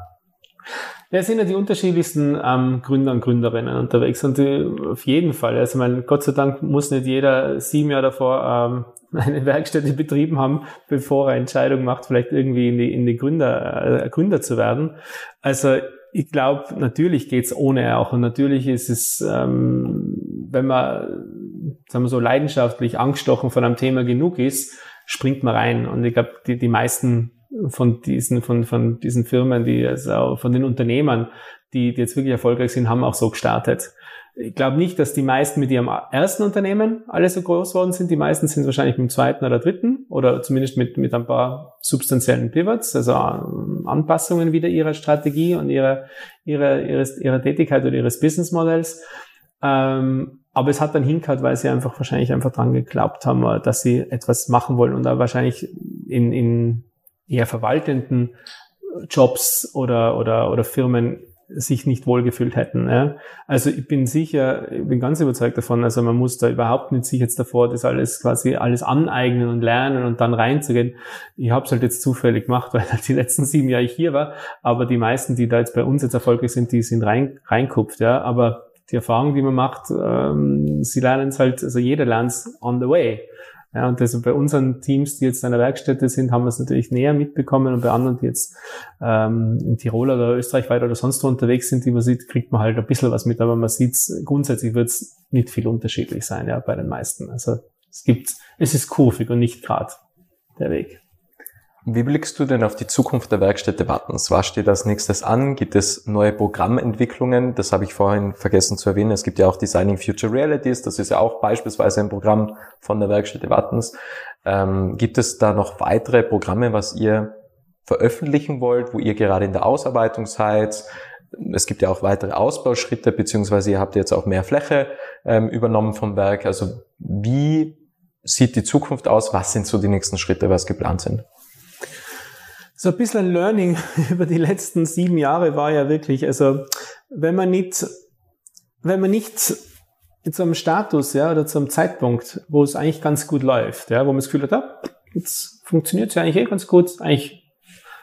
Ja, es sind ja die unterschiedlichsten ähm, Gründer und Gründerinnen unterwegs und äh, auf jeden Fall. Also mein Gott sei Dank muss nicht jeder sieben Jahre davor ähm, eine Werkstätte betrieben haben, bevor er Entscheidung macht, vielleicht irgendwie in die, in die Gründer, äh, Gründer zu werden. Also ich glaube, natürlich geht's ohne auch und natürlich ist es, ähm, wenn man, sagen wir so, leidenschaftlich angestochen von einem Thema genug ist, springt man rein. Und ich glaube, die, die meisten von diesen, von, von diesen Firmen, die also von den Unternehmern, die, die jetzt wirklich erfolgreich sind, haben auch so gestartet ich glaube nicht, dass die meisten mit ihrem ersten Unternehmen alle so groß worden sind. Die meisten sind wahrscheinlich mit dem zweiten oder dritten oder zumindest mit, mit ein paar substanziellen Pivots, also ähm, Anpassungen wieder ihrer Strategie und ihrer, ihrer, ihres, ihrer Tätigkeit oder ihres Businessmodells. Ähm, aber es hat dann hingehört, weil sie einfach wahrscheinlich einfach dran geglaubt haben, dass sie etwas machen wollen und da wahrscheinlich in, in eher verwaltenden Jobs oder, oder, oder Firmen sich nicht wohlgefühlt hätten. Ja. Also ich bin sicher, ich bin ganz überzeugt davon, also man muss da überhaupt nicht sich jetzt davor das alles quasi alles aneignen und lernen und dann reinzugehen. Ich habe es halt jetzt zufällig gemacht, weil halt die letzten sieben Jahre ich hier war, aber die meisten, die da jetzt bei uns jetzt erfolgreich sind, die sind rein, reinkupft, ja. Aber die Erfahrung, die man macht, ähm, sie lernen es halt, also jeder lernt es on the way. Ja, und also bei unseren Teams, die jetzt in der Werkstätte sind, haben wir es natürlich näher mitbekommen und bei anderen, die jetzt ähm, in Tirol oder Österreich weiter oder sonst wo unterwegs sind, die man sieht, kriegt man halt ein bisschen was mit, aber man sieht grundsätzlich wird es nicht viel unterschiedlich sein, ja, bei den meisten. Also es gibt, es ist kurvig und nicht gerade der Weg. Wie blickst du denn auf die Zukunft der Werkstätte Wattens? Was steht als nächstes an? Gibt es neue Programmentwicklungen? Das habe ich vorhin vergessen zu erwähnen. Es gibt ja auch Designing Future Realities. Das ist ja auch beispielsweise ein Programm von der Werkstätte Wattens. Ähm, gibt es da noch weitere Programme, was ihr veröffentlichen wollt, wo ihr gerade in der Ausarbeitung seid? Es gibt ja auch weitere Ausbauschritte, beziehungsweise ihr habt jetzt auch mehr Fläche ähm, übernommen vom Werk. Also wie sieht die Zukunft aus? Was sind so die nächsten Schritte, was geplant sind? So ein bisschen ein Learning über die letzten sieben Jahre war ja wirklich, also wenn man nicht, wenn man nicht zu einem Status, ja, oder zu einem Zeitpunkt, wo es eigentlich ganz gut läuft, ja, wo man das Gefühl hat, ah, jetzt funktioniert es ja eigentlich eh ganz gut, eigentlich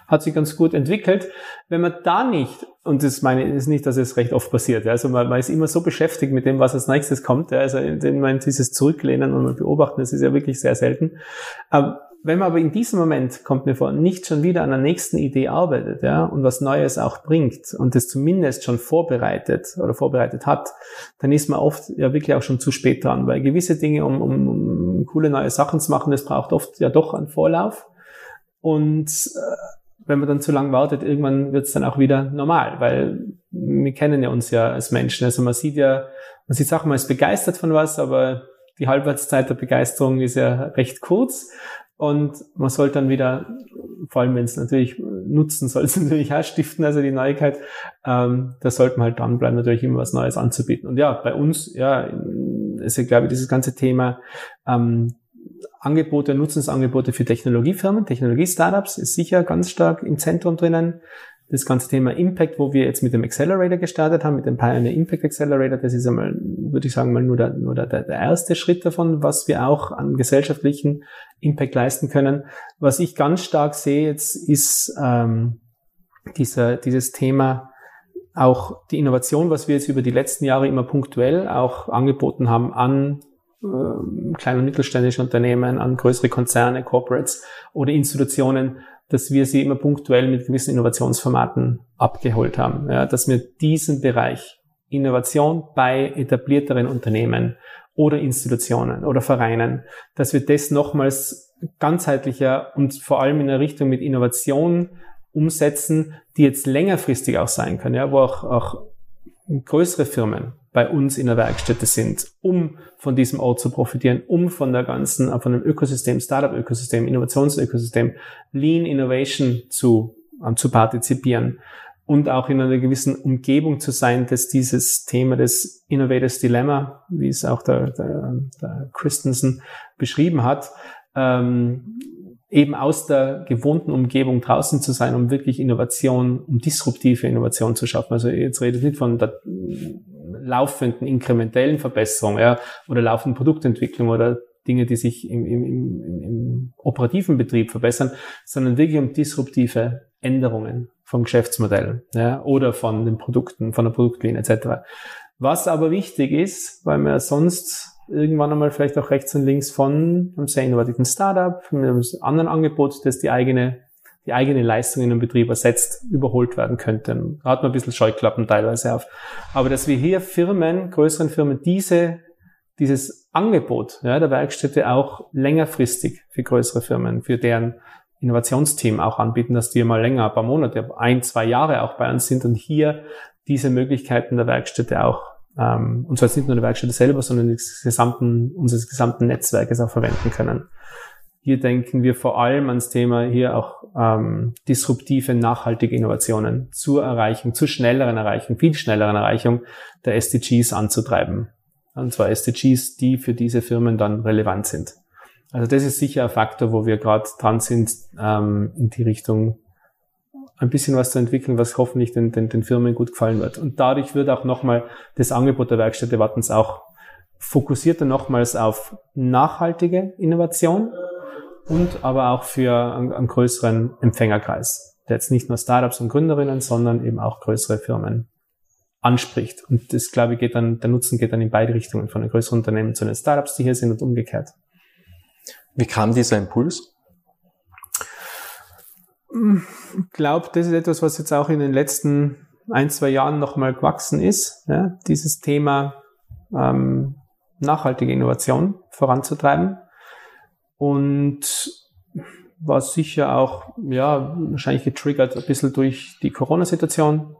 hat sich ganz gut entwickelt. Wenn man da nicht, und das meine ist nicht, dass es recht oft passiert, ja, also man, man ist immer so beschäftigt mit dem, was als nächstes kommt, ja, also in man dieses Zurücklehnen und beobachten, das ist ja wirklich sehr selten. Aber wenn man aber in diesem Moment, kommt mir vor, nicht schon wieder an der nächsten Idee arbeitet, ja, und was Neues auch bringt und das zumindest schon vorbereitet oder vorbereitet hat, dann ist man oft ja wirklich auch schon zu spät dran, weil gewisse Dinge, um, um, um coole neue Sachen zu machen, das braucht oft ja doch einen Vorlauf. Und äh, wenn man dann zu lang wartet, irgendwann wird es dann auch wieder normal, weil wir kennen ja uns ja als Menschen. Also man sieht ja, man sieht Sachen, man ist begeistert von was, aber die Halbwertszeit der Begeisterung ist ja recht kurz. Und man sollte dann wieder, vor allem wenn es natürlich nutzen soll, es natürlich auch stiften, also die Neuigkeit, ähm, da sollte man halt dranbleiben, natürlich immer was Neues anzubieten. Und ja, bei uns, ja, ist ja, glaube ich, dieses ganze Thema ähm, Angebote, Nutzungsangebote für Technologiefirmen, Technologie-Startups ist sicher ganz stark im Zentrum drinnen das ganze Thema Impact, wo wir jetzt mit dem Accelerator gestartet haben, mit dem Pioneer Impact Accelerator, das ist einmal, würde ich sagen, mal nur der, nur der, der erste Schritt davon, was wir auch an gesellschaftlichen Impact leisten können. Was ich ganz stark sehe jetzt, ist ähm, dieser, dieses Thema auch die Innovation, was wir jetzt über die letzten Jahre immer punktuell auch angeboten haben an äh, kleine und mittelständische Unternehmen, an größere Konzerne, Corporates oder Institutionen, dass wir sie immer punktuell mit gewissen Innovationsformaten abgeholt haben. Ja, dass wir diesen Bereich Innovation bei etablierteren Unternehmen oder Institutionen oder Vereinen, dass wir das nochmals ganzheitlicher und vor allem in der Richtung mit Innovation umsetzen, die jetzt längerfristig auch sein kann, ja, wo auch, auch größere Firmen bei uns in der Werkstätte sind, um von diesem Ort zu profitieren, um von der ganzen, von dem Ökosystem, Startup-Ökosystem, Innovationsökosystem, Lean Innovation zu, um, zu partizipieren und auch in einer gewissen Umgebung zu sein, dass dieses Thema des Innovators Dilemma, wie es auch der, der, der Christensen beschrieben hat, ähm, eben aus der gewohnten Umgebung draußen zu sein, um wirklich Innovation, um disruptive Innovation zu schaffen. Also jetzt rede ich nicht von laufenden inkrementellen Verbesserung ja, oder laufenden Produktentwicklung oder Dinge, die sich im, im, im, im operativen Betrieb verbessern, sondern wirklich um disruptive Änderungen vom Geschäftsmodell ja, oder von den Produkten, von der Produktlinie etc. Was aber wichtig ist, weil wir sonst irgendwann einmal vielleicht auch rechts und links von einem sehr innovativen Startup, mit einem anderen Angebot, das die eigene, die eigene Leistung in einem Betrieb ersetzt, überholt werden könnte. Da hat man ein bisschen Scheuklappen teilweise auf. Aber dass wir hier Firmen, größeren Firmen, diese, dieses Angebot ja, der Werkstätte auch längerfristig für größere Firmen, für deren Innovationsteam auch anbieten, dass die mal länger, ein paar Monate, ein, zwei Jahre auch bei uns sind und hier diese Möglichkeiten der Werkstätte auch ähm, und zwar nicht nur der Werkstätte selber, sondern des gesamten, unseres gesamten Netzwerkes auch verwenden können. Hier denken wir vor allem ans Thema hier auch ähm, disruptive, nachhaltige Innovationen zur Erreichung, zur schnelleren Erreichung, viel schnelleren Erreichung der SDGs anzutreiben. Und zwar SDGs, die für diese Firmen dann relevant sind. Also das ist sicher ein Faktor, wo wir gerade dran sind, ähm, in die Richtung ein bisschen was zu entwickeln, was hoffentlich den, den, den Firmen gut gefallen wird. Und dadurch wird auch nochmal das Angebot der Werkstätte Wattens auch fokussierter nochmals auf nachhaltige Innovation und aber auch für einen, einen größeren Empfängerkreis, der jetzt nicht nur Startups und Gründerinnen, sondern eben auch größere Firmen anspricht. Und das, glaube ich, geht dann, der Nutzen geht dann in beide Richtungen, von den größeren Unternehmen zu den Startups, die hier sind und umgekehrt. Wie kam dieser Impuls? Ich glaube, das ist etwas, was jetzt auch in den letzten ein, zwei Jahren nochmal gewachsen ist. Ja? Dieses Thema ähm, nachhaltige Innovation voranzutreiben. Und war sicher auch, ja, wahrscheinlich getriggert ein bisschen durch die Corona-Situation,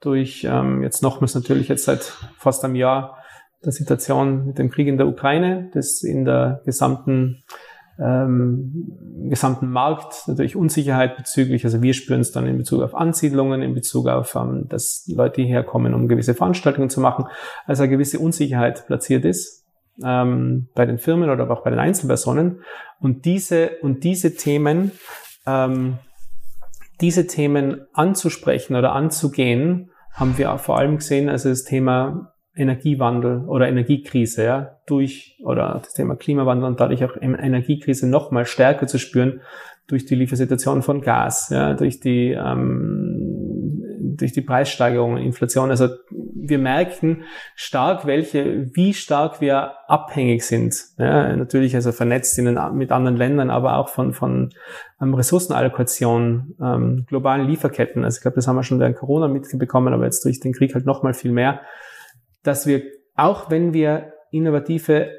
durch ähm, jetzt nochmals natürlich jetzt seit fast einem Jahr der Situation mit dem Krieg in der Ukraine, das in der gesamten ähm, gesamten Markt natürlich Unsicherheit bezüglich, also wir spüren es dann in Bezug auf Ansiedlungen, in Bezug auf, ähm, dass Leute hierher kommen, um gewisse Veranstaltungen zu machen, also eine gewisse Unsicherheit platziert ist ähm, bei den Firmen oder auch bei den Einzelpersonen. Und diese, und diese Themen, ähm, diese Themen anzusprechen oder anzugehen, haben wir vor allem gesehen, also das Thema Energiewandel oder Energiekrise ja, durch oder das Thema Klimawandel und dadurch auch Energiekrise noch mal stärker zu spüren durch die Liefersituation von Gas, ja, durch die ähm, durch die Preissteigerung, Inflation. Also wir merken stark, welche, wie stark wir abhängig sind. Ja, natürlich also vernetzt in mit anderen Ländern, aber auch von von ähm, Ressourcenallokation, ähm, globalen Lieferketten. Also ich glaube, das haben wir schon während Corona mitbekommen, aber jetzt durch den Krieg halt noch mal viel mehr dass wir, auch wenn wir innovative,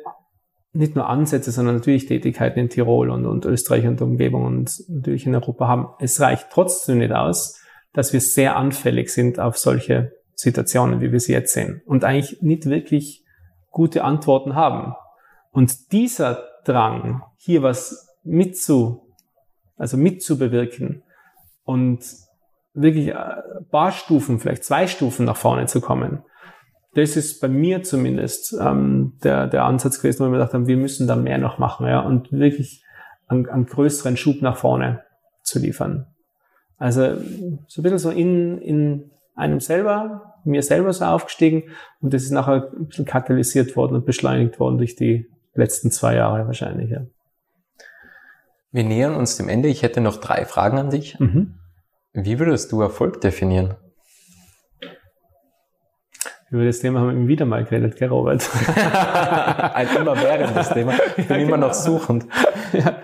nicht nur Ansätze, sondern natürlich Tätigkeiten in Tirol und, und Österreich und Umgebung und natürlich in Europa haben, es reicht trotzdem nicht aus, dass wir sehr anfällig sind auf solche Situationen, wie wir sie jetzt sehen und eigentlich nicht wirklich gute Antworten haben. Und dieser Drang, hier was mitzu, also mitzubewirken und wirklich ein paar Stufen, vielleicht zwei Stufen nach vorne zu kommen, das ist bei mir zumindest ähm, der, der Ansatz gewesen, wo wir gedacht haben, wir müssen da mehr noch machen ja, und wirklich einen, einen größeren Schub nach vorne zu liefern. Also so ein bisschen so in, in einem selber, mir selber so aufgestiegen und das ist nachher ein bisschen katalysiert worden und beschleunigt worden durch die letzten zwei Jahre wahrscheinlich. Ja. Wir nähern uns dem Ende. Ich hätte noch drei Fragen an dich. Mhm. Wie würdest du Erfolg definieren? Über das Thema haben wir wieder mal geredet, gell, Robert? Ein immer währendes Thema. Ich bin ja, immer genau. noch suchend. Ja,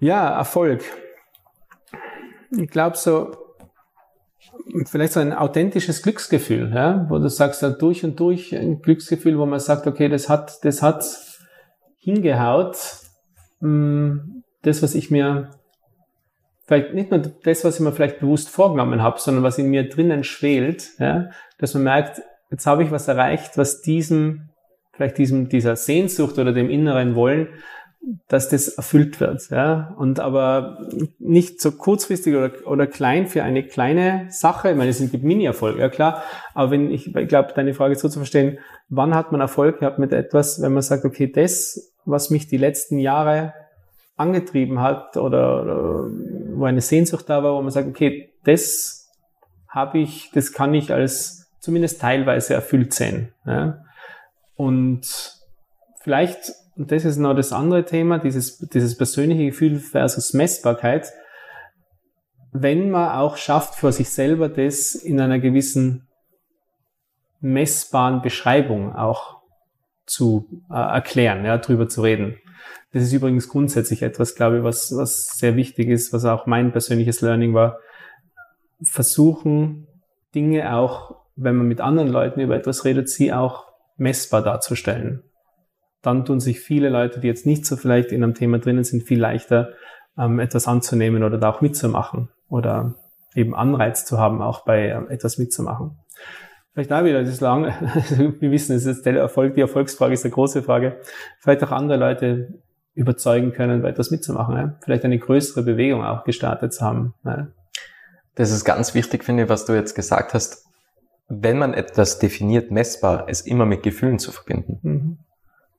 ja Erfolg. Ich glaube so, vielleicht so ein authentisches Glücksgefühl, ja, wo du sagst, ja, durch und durch ein Glücksgefühl, wo man sagt, okay, das hat, das hat hingehaut, hm, das, was ich mir vielleicht nicht nur das, was ich mir vielleicht bewusst vorgenommen habe, sondern was in mir drinnen schwelt, ja, dass man merkt, jetzt habe ich was erreicht, was diesem, vielleicht diesem, dieser Sehnsucht oder dem inneren Wollen, dass das erfüllt wird, ja, und aber nicht so kurzfristig oder, oder klein für eine kleine Sache. Ich meine, es gibt Mini-Erfolge, ja klar, aber wenn ich, ich glaube, deine Frage so zu verstehen, wann hat man Erfolg gehabt mit etwas, wenn man sagt, okay, das, was mich die letzten Jahre angetrieben hat oder, oder wo eine Sehnsucht da war, wo man sagt, okay, das habe ich, das kann ich als zumindest teilweise erfüllt sehen. Ja? Und vielleicht, und das ist noch das andere Thema, dieses, dieses persönliche Gefühl versus Messbarkeit, wenn man auch schafft, für sich selber das in einer gewissen messbaren Beschreibung auch zu äh, erklären, ja, drüber zu reden. Das ist übrigens grundsätzlich etwas, glaube ich, was, was sehr wichtig ist, was auch mein persönliches Learning war. Versuchen, Dinge auch, wenn man mit anderen Leuten über etwas redet, sie auch messbar darzustellen. Dann tun sich viele Leute, die jetzt nicht so vielleicht in einem Thema drinnen sind, viel leichter, ähm, etwas anzunehmen oder da auch mitzumachen oder eben Anreiz zu haben, auch bei ähm, etwas mitzumachen. Vielleicht da wieder, das ist lang, wir wissen, es ist der Erfolg, die Erfolgsfrage ist eine große Frage. Vielleicht auch andere Leute überzeugen können, etwas mitzumachen. Ja? Vielleicht eine größere Bewegung auch gestartet zu haben. Ja? Das ist ganz wichtig, finde ich, was du jetzt gesagt hast. Wenn man etwas definiert, messbar, es immer mit Gefühlen zu verbinden. Mhm.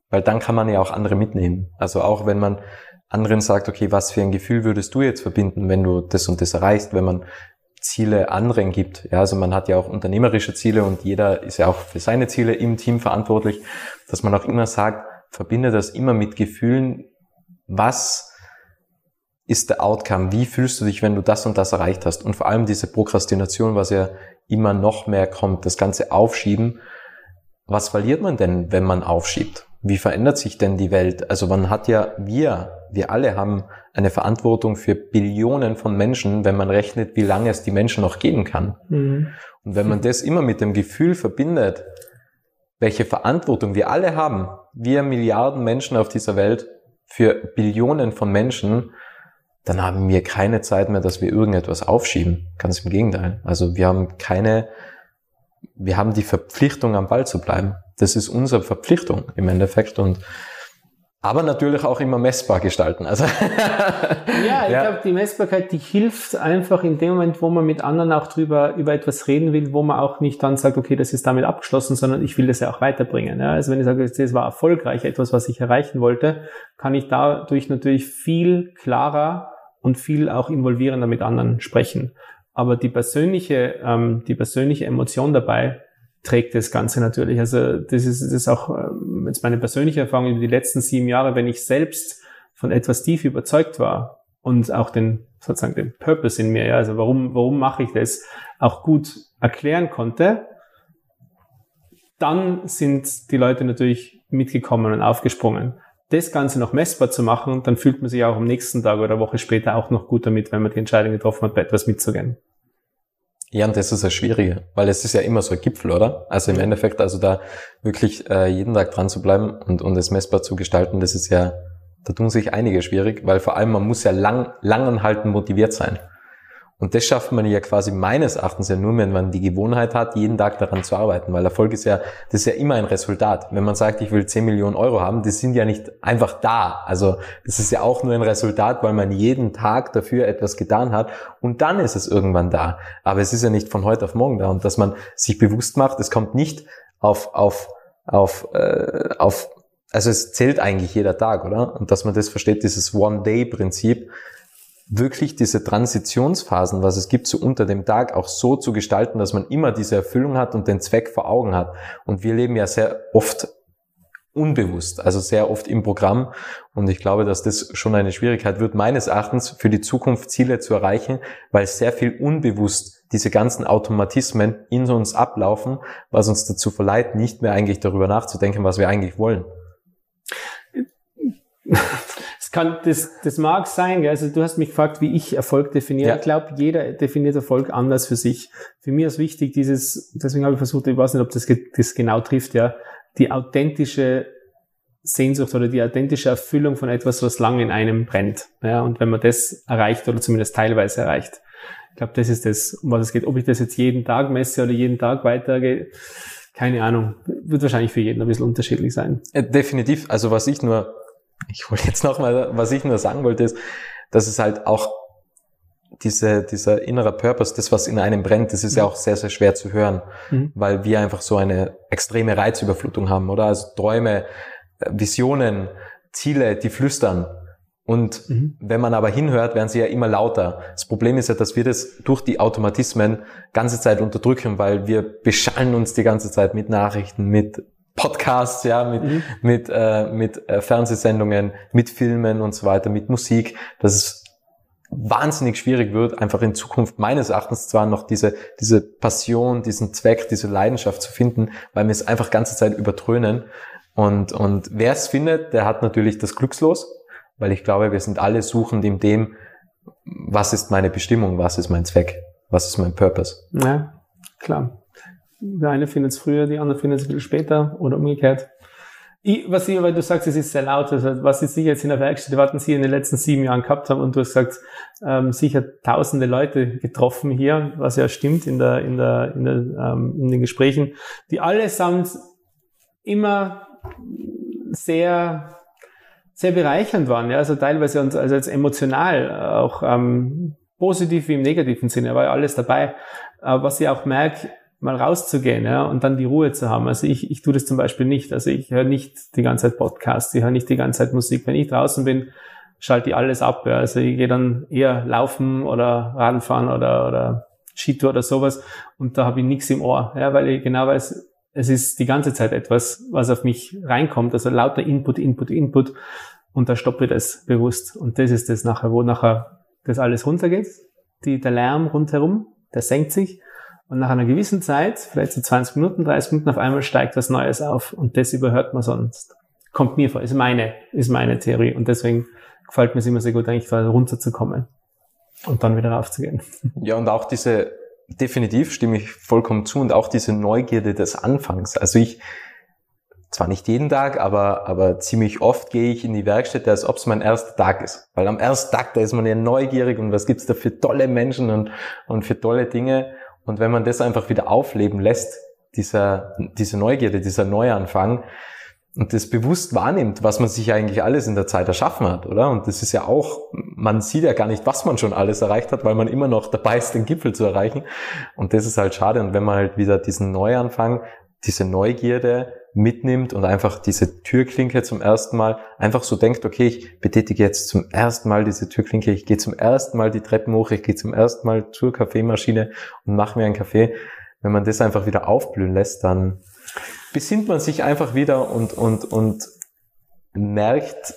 Weil dann kann man ja auch andere mitnehmen. Also auch wenn man anderen sagt, okay, was für ein Gefühl würdest du jetzt verbinden, wenn du das und das erreichst, wenn man Ziele anderen gibt. Ja, also man hat ja auch unternehmerische Ziele und jeder ist ja auch für seine Ziele im Team verantwortlich, dass man auch immer sagt, verbinde das immer mit Gefühlen. Was ist der Outcome? Wie fühlst du dich, wenn du das und das erreicht hast? Und vor allem diese Prokrastination, was ja immer noch mehr kommt, das ganze Aufschieben. Was verliert man denn, wenn man aufschiebt? Wie verändert sich denn die Welt? Also man hat ja, wir, wir alle haben eine Verantwortung für Billionen von Menschen, wenn man rechnet, wie lange es die Menschen noch geben kann. Mhm. Und wenn man das immer mit dem Gefühl verbindet, welche Verantwortung wir alle haben, wir Milliarden Menschen auf dieser Welt für Billionen von Menschen, dann haben wir keine Zeit mehr, dass wir irgendetwas aufschieben. Ganz im Gegenteil. Also wir haben keine, wir haben die Verpflichtung, am Ball zu bleiben. Das ist unsere Verpflichtung im Endeffekt und aber natürlich auch immer messbar gestalten. Also ja, ich ja. glaube, die Messbarkeit, die hilft einfach in dem Moment, wo man mit anderen auch drüber über etwas reden will, wo man auch nicht dann sagt, okay, das ist damit abgeschlossen, sondern ich will das ja auch weiterbringen. Ja, also wenn ich sage, das war erfolgreich, etwas, was ich erreichen wollte, kann ich dadurch natürlich viel klarer und viel auch involvierender mit anderen sprechen. Aber die persönliche, ähm, die persönliche Emotion dabei, trägt das Ganze natürlich. Also das ist, das ist auch ähm, jetzt meine persönliche Erfahrung über die letzten sieben Jahre, wenn ich selbst von etwas tief überzeugt war und auch den sozusagen den Purpose in mir, ja, also warum warum mache ich das, auch gut erklären konnte, dann sind die Leute natürlich mitgekommen und aufgesprungen. Das Ganze noch messbar zu machen, dann fühlt man sich auch am nächsten Tag oder Woche später auch noch gut damit, wenn man die Entscheidung getroffen hat, bei etwas mitzugehen. Ja, und das ist das Schwierige, weil es ist ja immer so ein Gipfel, oder? Also im Endeffekt, also da wirklich äh, jeden Tag dran zu bleiben und, und es messbar zu gestalten, das ist ja, da tun sich einige schwierig, weil vor allem man muss ja lang, langanhaltend motiviert sein. Und das schafft man ja quasi meines Erachtens ja nur, wenn man die Gewohnheit hat, jeden Tag daran zu arbeiten. Weil Erfolg ist ja, das ist ja immer ein Resultat. Wenn man sagt, ich will 10 Millionen Euro haben, die sind ja nicht einfach da. Also das ist ja auch nur ein Resultat, weil man jeden Tag dafür etwas getan hat. Und dann ist es irgendwann da. Aber es ist ja nicht von heute auf morgen da. Und dass man sich bewusst macht, es kommt nicht auf, auf, auf, äh, auf also es zählt eigentlich jeder Tag, oder? Und dass man das versteht, dieses One-Day-Prinzip, wirklich diese Transitionsphasen, was es gibt, so unter dem Tag auch so zu gestalten, dass man immer diese Erfüllung hat und den Zweck vor Augen hat. Und wir leben ja sehr oft unbewusst, also sehr oft im Programm. Und ich glaube, dass das schon eine Schwierigkeit wird, meines Erachtens für die Zukunft Ziele zu erreichen, weil sehr viel unbewusst diese ganzen Automatismen in uns ablaufen, was uns dazu verleiht, nicht mehr eigentlich darüber nachzudenken, was wir eigentlich wollen. Das, kann, das, das mag sein, gell? also du hast mich gefragt, wie ich Erfolg definiere. Ja. Ich glaube, jeder definiert Erfolg anders für sich. Für mich ist wichtig dieses, deswegen habe ich versucht, ich weiß nicht, ob das, das genau trifft, ja, die authentische Sehnsucht oder die authentische Erfüllung von etwas, was lange in einem brennt. Ja, und wenn man das erreicht oder zumindest teilweise erreicht, ich glaube, das ist das, um was es geht. Ob ich das jetzt jeden Tag messe oder jeden Tag weitergehe, keine Ahnung. Wird wahrscheinlich für jeden ein bisschen unterschiedlich sein. Definitiv. Also was ich nur ich wollte jetzt nochmal, was ich nur sagen wollte, ist, dass es halt auch diese, dieser innere Purpose, das, was in einem brennt, das ist mhm. ja auch sehr, sehr schwer zu hören, mhm. weil wir einfach so eine extreme Reizüberflutung haben, oder? Also Träume, Visionen, Ziele, die flüstern. Und mhm. wenn man aber hinhört, werden sie ja immer lauter. Das Problem ist ja, dass wir das durch die Automatismen ganze Zeit unterdrücken, weil wir beschallen uns die ganze Zeit mit Nachrichten, mit Podcasts, ja, mit, mhm. mit, äh, mit äh, Fernsehsendungen, mit Filmen und so weiter, mit Musik, dass es wahnsinnig schwierig wird, einfach in Zukunft meines Erachtens zwar noch diese, diese Passion, diesen Zweck, diese Leidenschaft zu finden, weil wir es einfach ganze Zeit übertrönen. Und, und wer es findet, der hat natürlich das Glückslos, weil ich glaube, wir sind alle suchend in dem, was ist meine Bestimmung, was ist mein Zweck, was ist mein Purpose. Ja, klar. Der eine findet es früher, die andere findet es ein bisschen später oder umgekehrt. Ich, was ich, weil du sagst, es ist sehr laut, also was Sie jetzt in der Werkstatt, was Sie in den letzten sieben Jahren gehabt haben und du hast gesagt, ähm, sicher tausende Leute getroffen hier, was ja stimmt in der, in der, in der, ähm, in den Gesprächen, die allesamt immer sehr, sehr bereichernd waren, ja, also teilweise uns, also jetzt emotional, auch, ähm, positiv wie im negativen Sinne, war ja alles dabei. Aber was ich auch merke, mal rauszugehen ja, und dann die Ruhe zu haben. Also ich, ich tue das zum Beispiel nicht. Also ich höre nicht die ganze Zeit Podcasts, ich höre nicht die ganze Zeit Musik. Wenn ich draußen bin, schalte ich alles ab. Ja. Also ich gehe dann eher laufen oder Radfahren oder, oder Skitour oder sowas und da habe ich nichts im Ohr, ja, weil ich genau weiß, es ist die ganze Zeit etwas, was auf mich reinkommt. Also lauter Input, Input, Input und da stoppe ich das bewusst. Und das ist das nachher, wo nachher das alles runtergeht. Die, der Lärm rundherum, der senkt sich und nach einer gewissen Zeit, vielleicht so 20 Minuten, 30 Minuten, auf einmal steigt was Neues auf. Und das überhört man sonst. Kommt mir vor, ist meine, ist meine Theorie. Und deswegen gefällt mir es immer sehr gut, eigentlich runterzukommen und dann wieder raufzugehen. Ja, und auch diese, definitiv stimme ich vollkommen zu, und auch diese Neugierde des Anfangs. Also ich, zwar nicht jeden Tag, aber, aber ziemlich oft gehe ich in die Werkstätte, als ob es mein erster Tag ist. Weil am ersten Tag, da ist man ja neugierig und was gibt's da für tolle Menschen und, und für tolle Dinge. Und wenn man das einfach wieder aufleben lässt, dieser, diese Neugierde, dieser Neuanfang, und das bewusst wahrnimmt, was man sich eigentlich alles in der Zeit erschaffen hat, oder? Und das ist ja auch, man sieht ja gar nicht, was man schon alles erreicht hat, weil man immer noch dabei ist, den Gipfel zu erreichen. Und das ist halt schade. Und wenn man halt wieder diesen Neuanfang, diese Neugierde mitnimmt und einfach diese Türklinke zum ersten Mal einfach so denkt, okay, ich betätige jetzt zum ersten Mal diese Türklinke, ich gehe zum ersten Mal die Treppen hoch, ich gehe zum ersten Mal zur Kaffeemaschine und mache mir einen Kaffee. Wenn man das einfach wieder aufblühen lässt, dann besinnt man sich einfach wieder und, und, und merkt,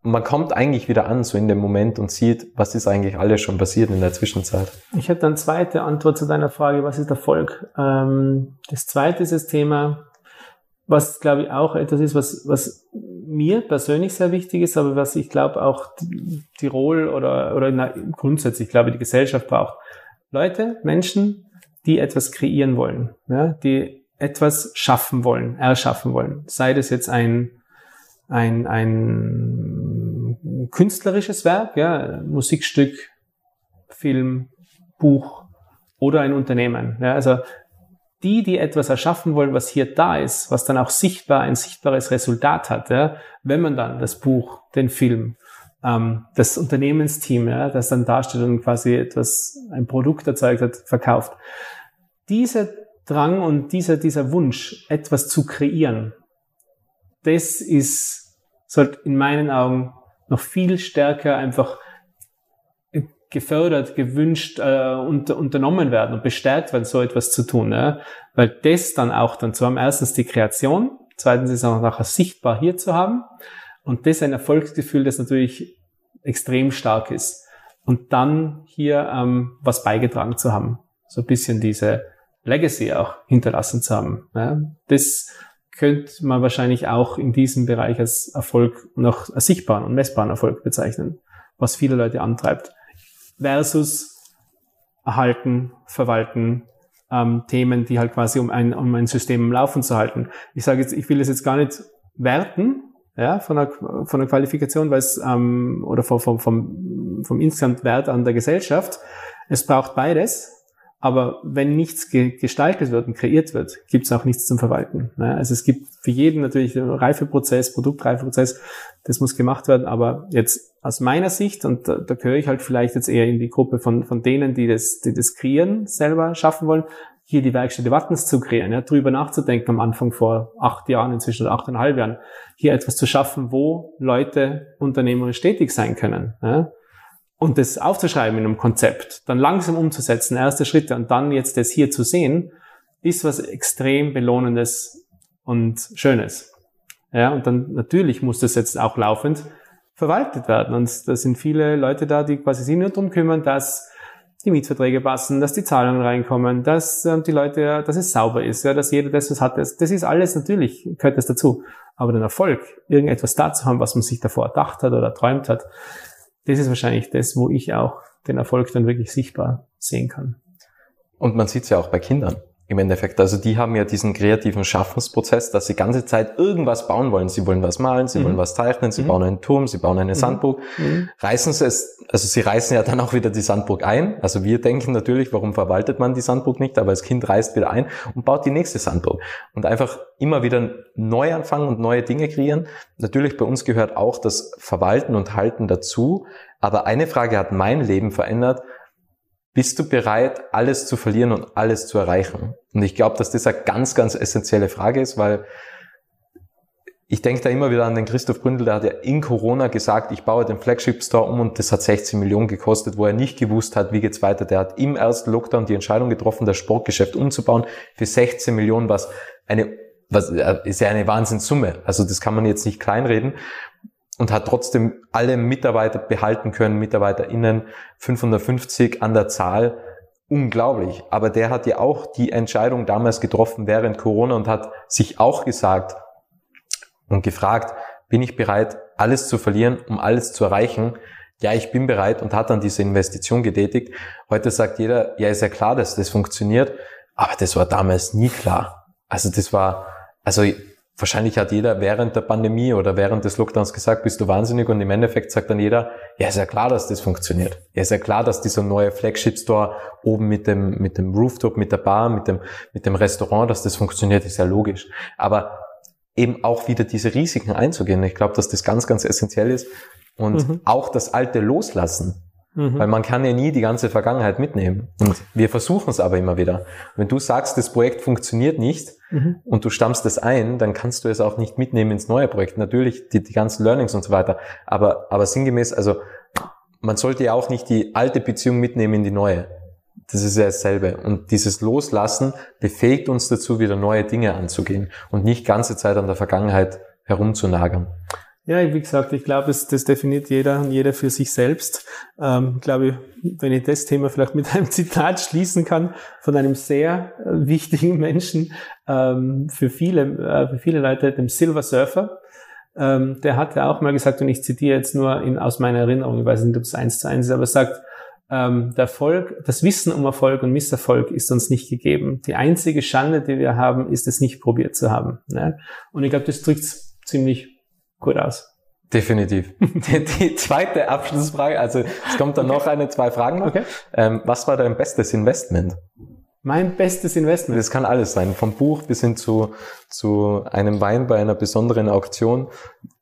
man kommt eigentlich wieder an, so in dem Moment und sieht, was ist eigentlich alles schon passiert in der Zwischenzeit. Ich hätte dann zweite Antwort zu deiner Frage, was ist Erfolg? Ähm, das zweite ist das Thema, was glaube ich auch etwas ist, was, was mir persönlich sehr wichtig ist, aber was ich glaube auch Tirol oder, oder na, grundsätzlich, glaube ich, die Gesellschaft braucht. Leute, Menschen, die etwas kreieren wollen, ja, die etwas schaffen wollen, erschaffen wollen. Sei das jetzt ein, ein, ein künstlerisches Werk, ja, Musikstück, Film, Buch oder ein Unternehmen. Ja, also die, die etwas erschaffen wollen, was hier da ist, was dann auch sichtbar ein sichtbares Resultat hat, ja, wenn man dann das Buch, den Film, ähm, das Unternehmensteam, ja, das dann dasteht und quasi etwas, ein Produkt erzeugt hat, verkauft. Dieser Drang und dieser, dieser Wunsch, etwas zu kreieren, das ist, sollte in meinen Augen noch viel stärker einfach gefördert, gewünscht, äh, unter, unternommen werden und bestärkt werden, so etwas zu tun. Ja? Weil das dann auch dann zu haben, erstens die Kreation, zweitens ist auch nachher sichtbar hier zu haben und das ein Erfolgsgefühl, das natürlich extrem stark ist. Und dann hier ähm, was beigetragen zu haben. so ein bisschen diese Legacy auch hinterlassen zu haben. Ja, das könnte man wahrscheinlich auch in diesem Bereich als Erfolg noch als sichtbaren und messbaren Erfolg bezeichnen, was viele Leute antreibt. Versus erhalten, verwalten, ähm, Themen, die halt quasi um ein, um ein System im Laufen zu halten. Ich sage jetzt, ich will es jetzt gar nicht werten, ja, von der, von der Qualifikation, weil es, ähm, oder vom, vom, vom, vom insgesamt Wert an der Gesellschaft. Es braucht beides. Aber wenn nichts ge gestaltet wird und kreiert wird, gibt es auch nichts zum Verwalten. Ne? Also es gibt für jeden natürlich einen Reifeprozess, Produktreifeprozess, das muss gemacht werden. Aber jetzt aus meiner Sicht, und da, da gehöre ich halt vielleicht jetzt eher in die Gruppe von, von denen, die das, die das kreieren, selber schaffen wollen, hier die Werkstätte Wattens zu kreieren, ja, drüber nachzudenken am Anfang vor acht Jahren, inzwischen achteinhalb Jahren, hier etwas zu schaffen, wo Leute unternehmerisch tätig sein können. Ja und das aufzuschreiben in einem Konzept, dann langsam umzusetzen, erste Schritte und dann jetzt das hier zu sehen, ist was extrem belohnendes und schönes. Ja, und dann natürlich muss das jetzt auch laufend verwaltet werden. Und da sind viele Leute da, die quasi sich nur darum kümmern, dass die Mietverträge passen, dass die Zahlungen reinkommen, dass äh, die Leute, dass es sauber ist, ja, dass jeder das, was hat. Das, das ist alles natürlich, gehört das dazu. Aber den Erfolg, irgendetwas da zu haben, was man sich davor erdacht hat oder träumt hat, das ist wahrscheinlich das, wo ich auch den Erfolg dann wirklich sichtbar sehen kann. Und man sieht es ja auch bei Kindern im Endeffekt. Also die haben ja diesen kreativen Schaffensprozess, dass sie ganze Zeit irgendwas bauen wollen. Sie wollen was malen, sie mhm. wollen was zeichnen, sie mhm. bauen einen Turm, sie bauen eine mhm. Sandburg. Mhm. Reißen sie es, also sie reißen ja dann auch wieder die Sandburg ein. Also wir denken natürlich, warum verwaltet man die Sandburg nicht? Aber das Kind reißt wieder ein und baut die nächste Sandburg. Und einfach immer wieder neu anfangen und neue Dinge kreieren. Natürlich bei uns gehört auch das Verwalten und Halten dazu. Aber eine Frage hat mein Leben verändert bist du bereit, alles zu verlieren und alles zu erreichen? Und ich glaube, dass das eine ganz, ganz essentielle Frage ist, weil ich denke da immer wieder an den Christoph Bründel, der hat ja in Corona gesagt, ich baue den Flagship Store um und das hat 16 Millionen gekostet, wo er nicht gewusst hat, wie geht's weiter. Der hat im ersten Lockdown die Entscheidung getroffen, das Sportgeschäft umzubauen für 16 Millionen, was eine, was ist ja eine Wahnsinnssumme. Also das kann man jetzt nicht kleinreden und hat trotzdem alle Mitarbeiter behalten können, MitarbeiterInnen 550 an der Zahl. Unglaublich. Aber der hat ja auch die Entscheidung damals getroffen während Corona und hat sich auch gesagt und gefragt, bin ich bereit, alles zu verlieren, um alles zu erreichen? Ja, ich bin bereit und hat dann diese Investition getätigt. Heute sagt jeder, ja, ist ja klar, dass das funktioniert. Aber das war damals nie klar. Also das war, also wahrscheinlich hat jeder während der Pandemie oder während des Lockdowns gesagt, bist du wahnsinnig und im Endeffekt sagt dann jeder, ja, ist ja klar, dass das funktioniert. Ja, ist ja klar, dass dieser neue Flagship Store oben mit dem, mit dem Rooftop, mit der Bar, mit dem, mit dem Restaurant, dass das funktioniert, ist ja logisch. Aber eben auch wieder diese Risiken einzugehen. Ich glaube, dass das ganz, ganz essentiell ist. Und mhm. auch das Alte loslassen. Mhm. Weil man kann ja nie die ganze Vergangenheit mitnehmen. Und wir versuchen es aber immer wieder. Wenn du sagst, das Projekt funktioniert nicht mhm. und du stammst es ein, dann kannst du es auch nicht mitnehmen ins neue Projekt. Natürlich die, die ganzen Learnings und so weiter. Aber, aber sinngemäß, also man sollte ja auch nicht die alte Beziehung mitnehmen in die neue. Das ist ja dasselbe. Und dieses Loslassen befähigt uns dazu, wieder neue Dinge anzugehen und nicht ganze Zeit an der Vergangenheit herumzunagern. Ja, wie gesagt, ich glaube, das, das definiert jeder und jeder für sich selbst. Ähm, ich glaube, wenn ich das Thema vielleicht mit einem Zitat schließen kann von einem sehr äh, wichtigen Menschen ähm, für viele, äh, für viele Leute, dem Silver Surfer. Ähm, der hat ja auch mal gesagt, und ich zitiere jetzt nur in, aus meiner Erinnerung, ich weiß nicht, ob es eins zu eins ist, aber sagt, ähm, der Erfolg, das Wissen um Erfolg und Misserfolg ist uns nicht gegeben. Die einzige Schande, die wir haben, ist es nicht probiert zu haben. Ne? Und ich glaube, das drückt ziemlich gut aus. Definitiv. Die, die, zweite Abschlussfrage, also es kommt dann okay. noch eine, zwei Fragen noch. Okay. Ähm, was war dein bestes Investment? Mein bestes Investment? Das kann alles sein, vom Buch bis hin zu, zu einem Wein bei einer besonderen Auktion.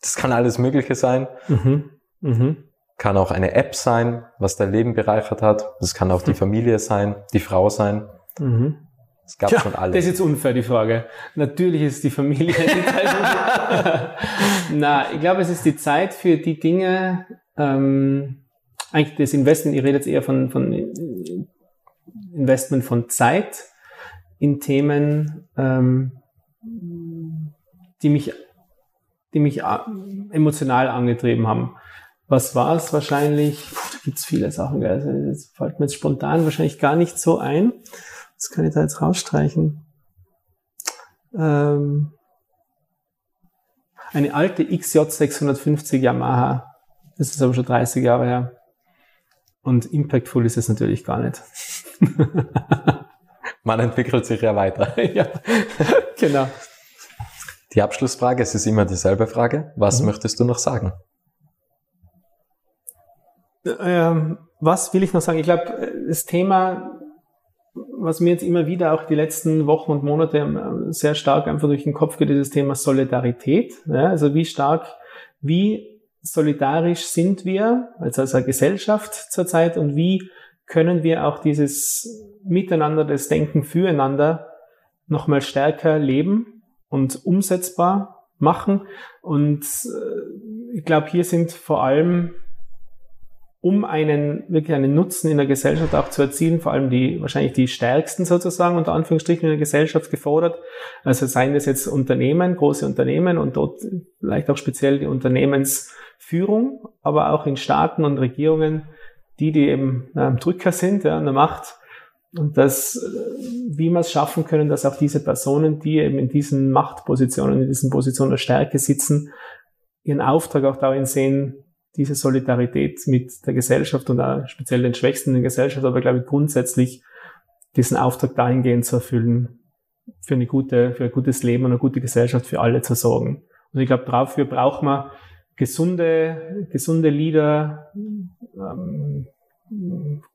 Das kann alles Mögliche sein. Mhm. Mhm. Kann auch eine App sein, was dein Leben bereichert hat. Das kann auch die. Familie sein, die Frau sein. Mhm. Es gab ja, schon alles. Das ist jetzt unfair, die Frage. Natürlich ist die Familie die. Na, ich glaube, es ist die Zeit für die Dinge, ähm, eigentlich das Investment, ich rede jetzt eher von, von Investment von Zeit in Themen, ähm, die mich, die mich emotional angetrieben haben. Was war es wahrscheinlich? gibt's viele Sachen. Also das fällt mir jetzt spontan wahrscheinlich gar nicht so ein. Was kann ich da jetzt rausstreichen? Ähm, eine alte XJ 650 Yamaha. Das ist aber schon 30 Jahre her. Und impactful ist es natürlich gar nicht. Man entwickelt sich ja weiter. ja, genau. Die Abschlussfrage, es ist immer dieselbe Frage. Was mhm. möchtest du noch sagen? Ähm, was will ich noch sagen? Ich glaube, das Thema, was mir jetzt immer wieder auch die letzten Wochen und Monate ähm, sehr stark einfach durch den Kopf geht, ist das Thema Solidarität. Ja, also wie stark, wie solidarisch sind wir als, als Gesellschaft zurzeit und wie können wir auch dieses Miteinander, das Denken füreinander nochmal stärker leben und umsetzbar machen. Und äh, ich glaube, hier sind vor allem, um einen, wirklich einen Nutzen in der Gesellschaft auch zu erzielen, vor allem die, wahrscheinlich die stärksten sozusagen, unter Anführungsstrichen in der Gesellschaft gefordert. Also seien das jetzt Unternehmen, große Unternehmen und dort vielleicht auch speziell die Unternehmensführung, aber auch in Staaten und Regierungen, die, die eben na, Drücker sind, ja, an der Macht. Und das, äh, wie wir es schaffen können, dass auch diese Personen, die eben in diesen Machtpositionen, in diesen Positionen der Stärke sitzen, ihren Auftrag auch darin sehen, diese Solidarität mit der Gesellschaft und auch speziell den Schwächsten in der Gesellschaft, aber glaube ich grundsätzlich diesen Auftrag dahingehend zu erfüllen, für eine gute, für ein gutes Leben und eine gute Gesellschaft für alle zu sorgen. Und ich glaube, dafür braucht man gesunde, gesunde Lieder, ähm,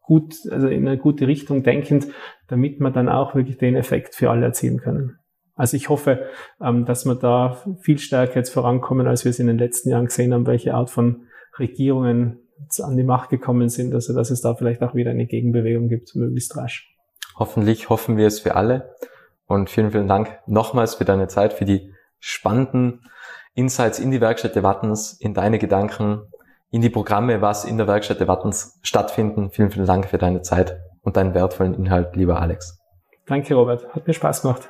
gut, also in eine gute Richtung denkend, damit wir dann auch wirklich den Effekt für alle erzielen können. Also ich hoffe, ähm, dass wir da viel stärker jetzt vorankommen, als wir es in den letzten Jahren gesehen haben, welche Art von Regierungen an die Macht gekommen sind, also dass es da vielleicht auch wieder eine Gegenbewegung gibt, möglichst rasch. Hoffentlich hoffen wir es für alle. Und vielen, vielen Dank nochmals für deine Zeit, für die spannenden Insights in die Werkstatt der Wattens, in deine Gedanken, in die Programme, was in der Werkstatt der Wattens stattfinden. Vielen, vielen Dank für deine Zeit und deinen wertvollen Inhalt, lieber Alex. Danke, Robert. Hat mir Spaß gemacht.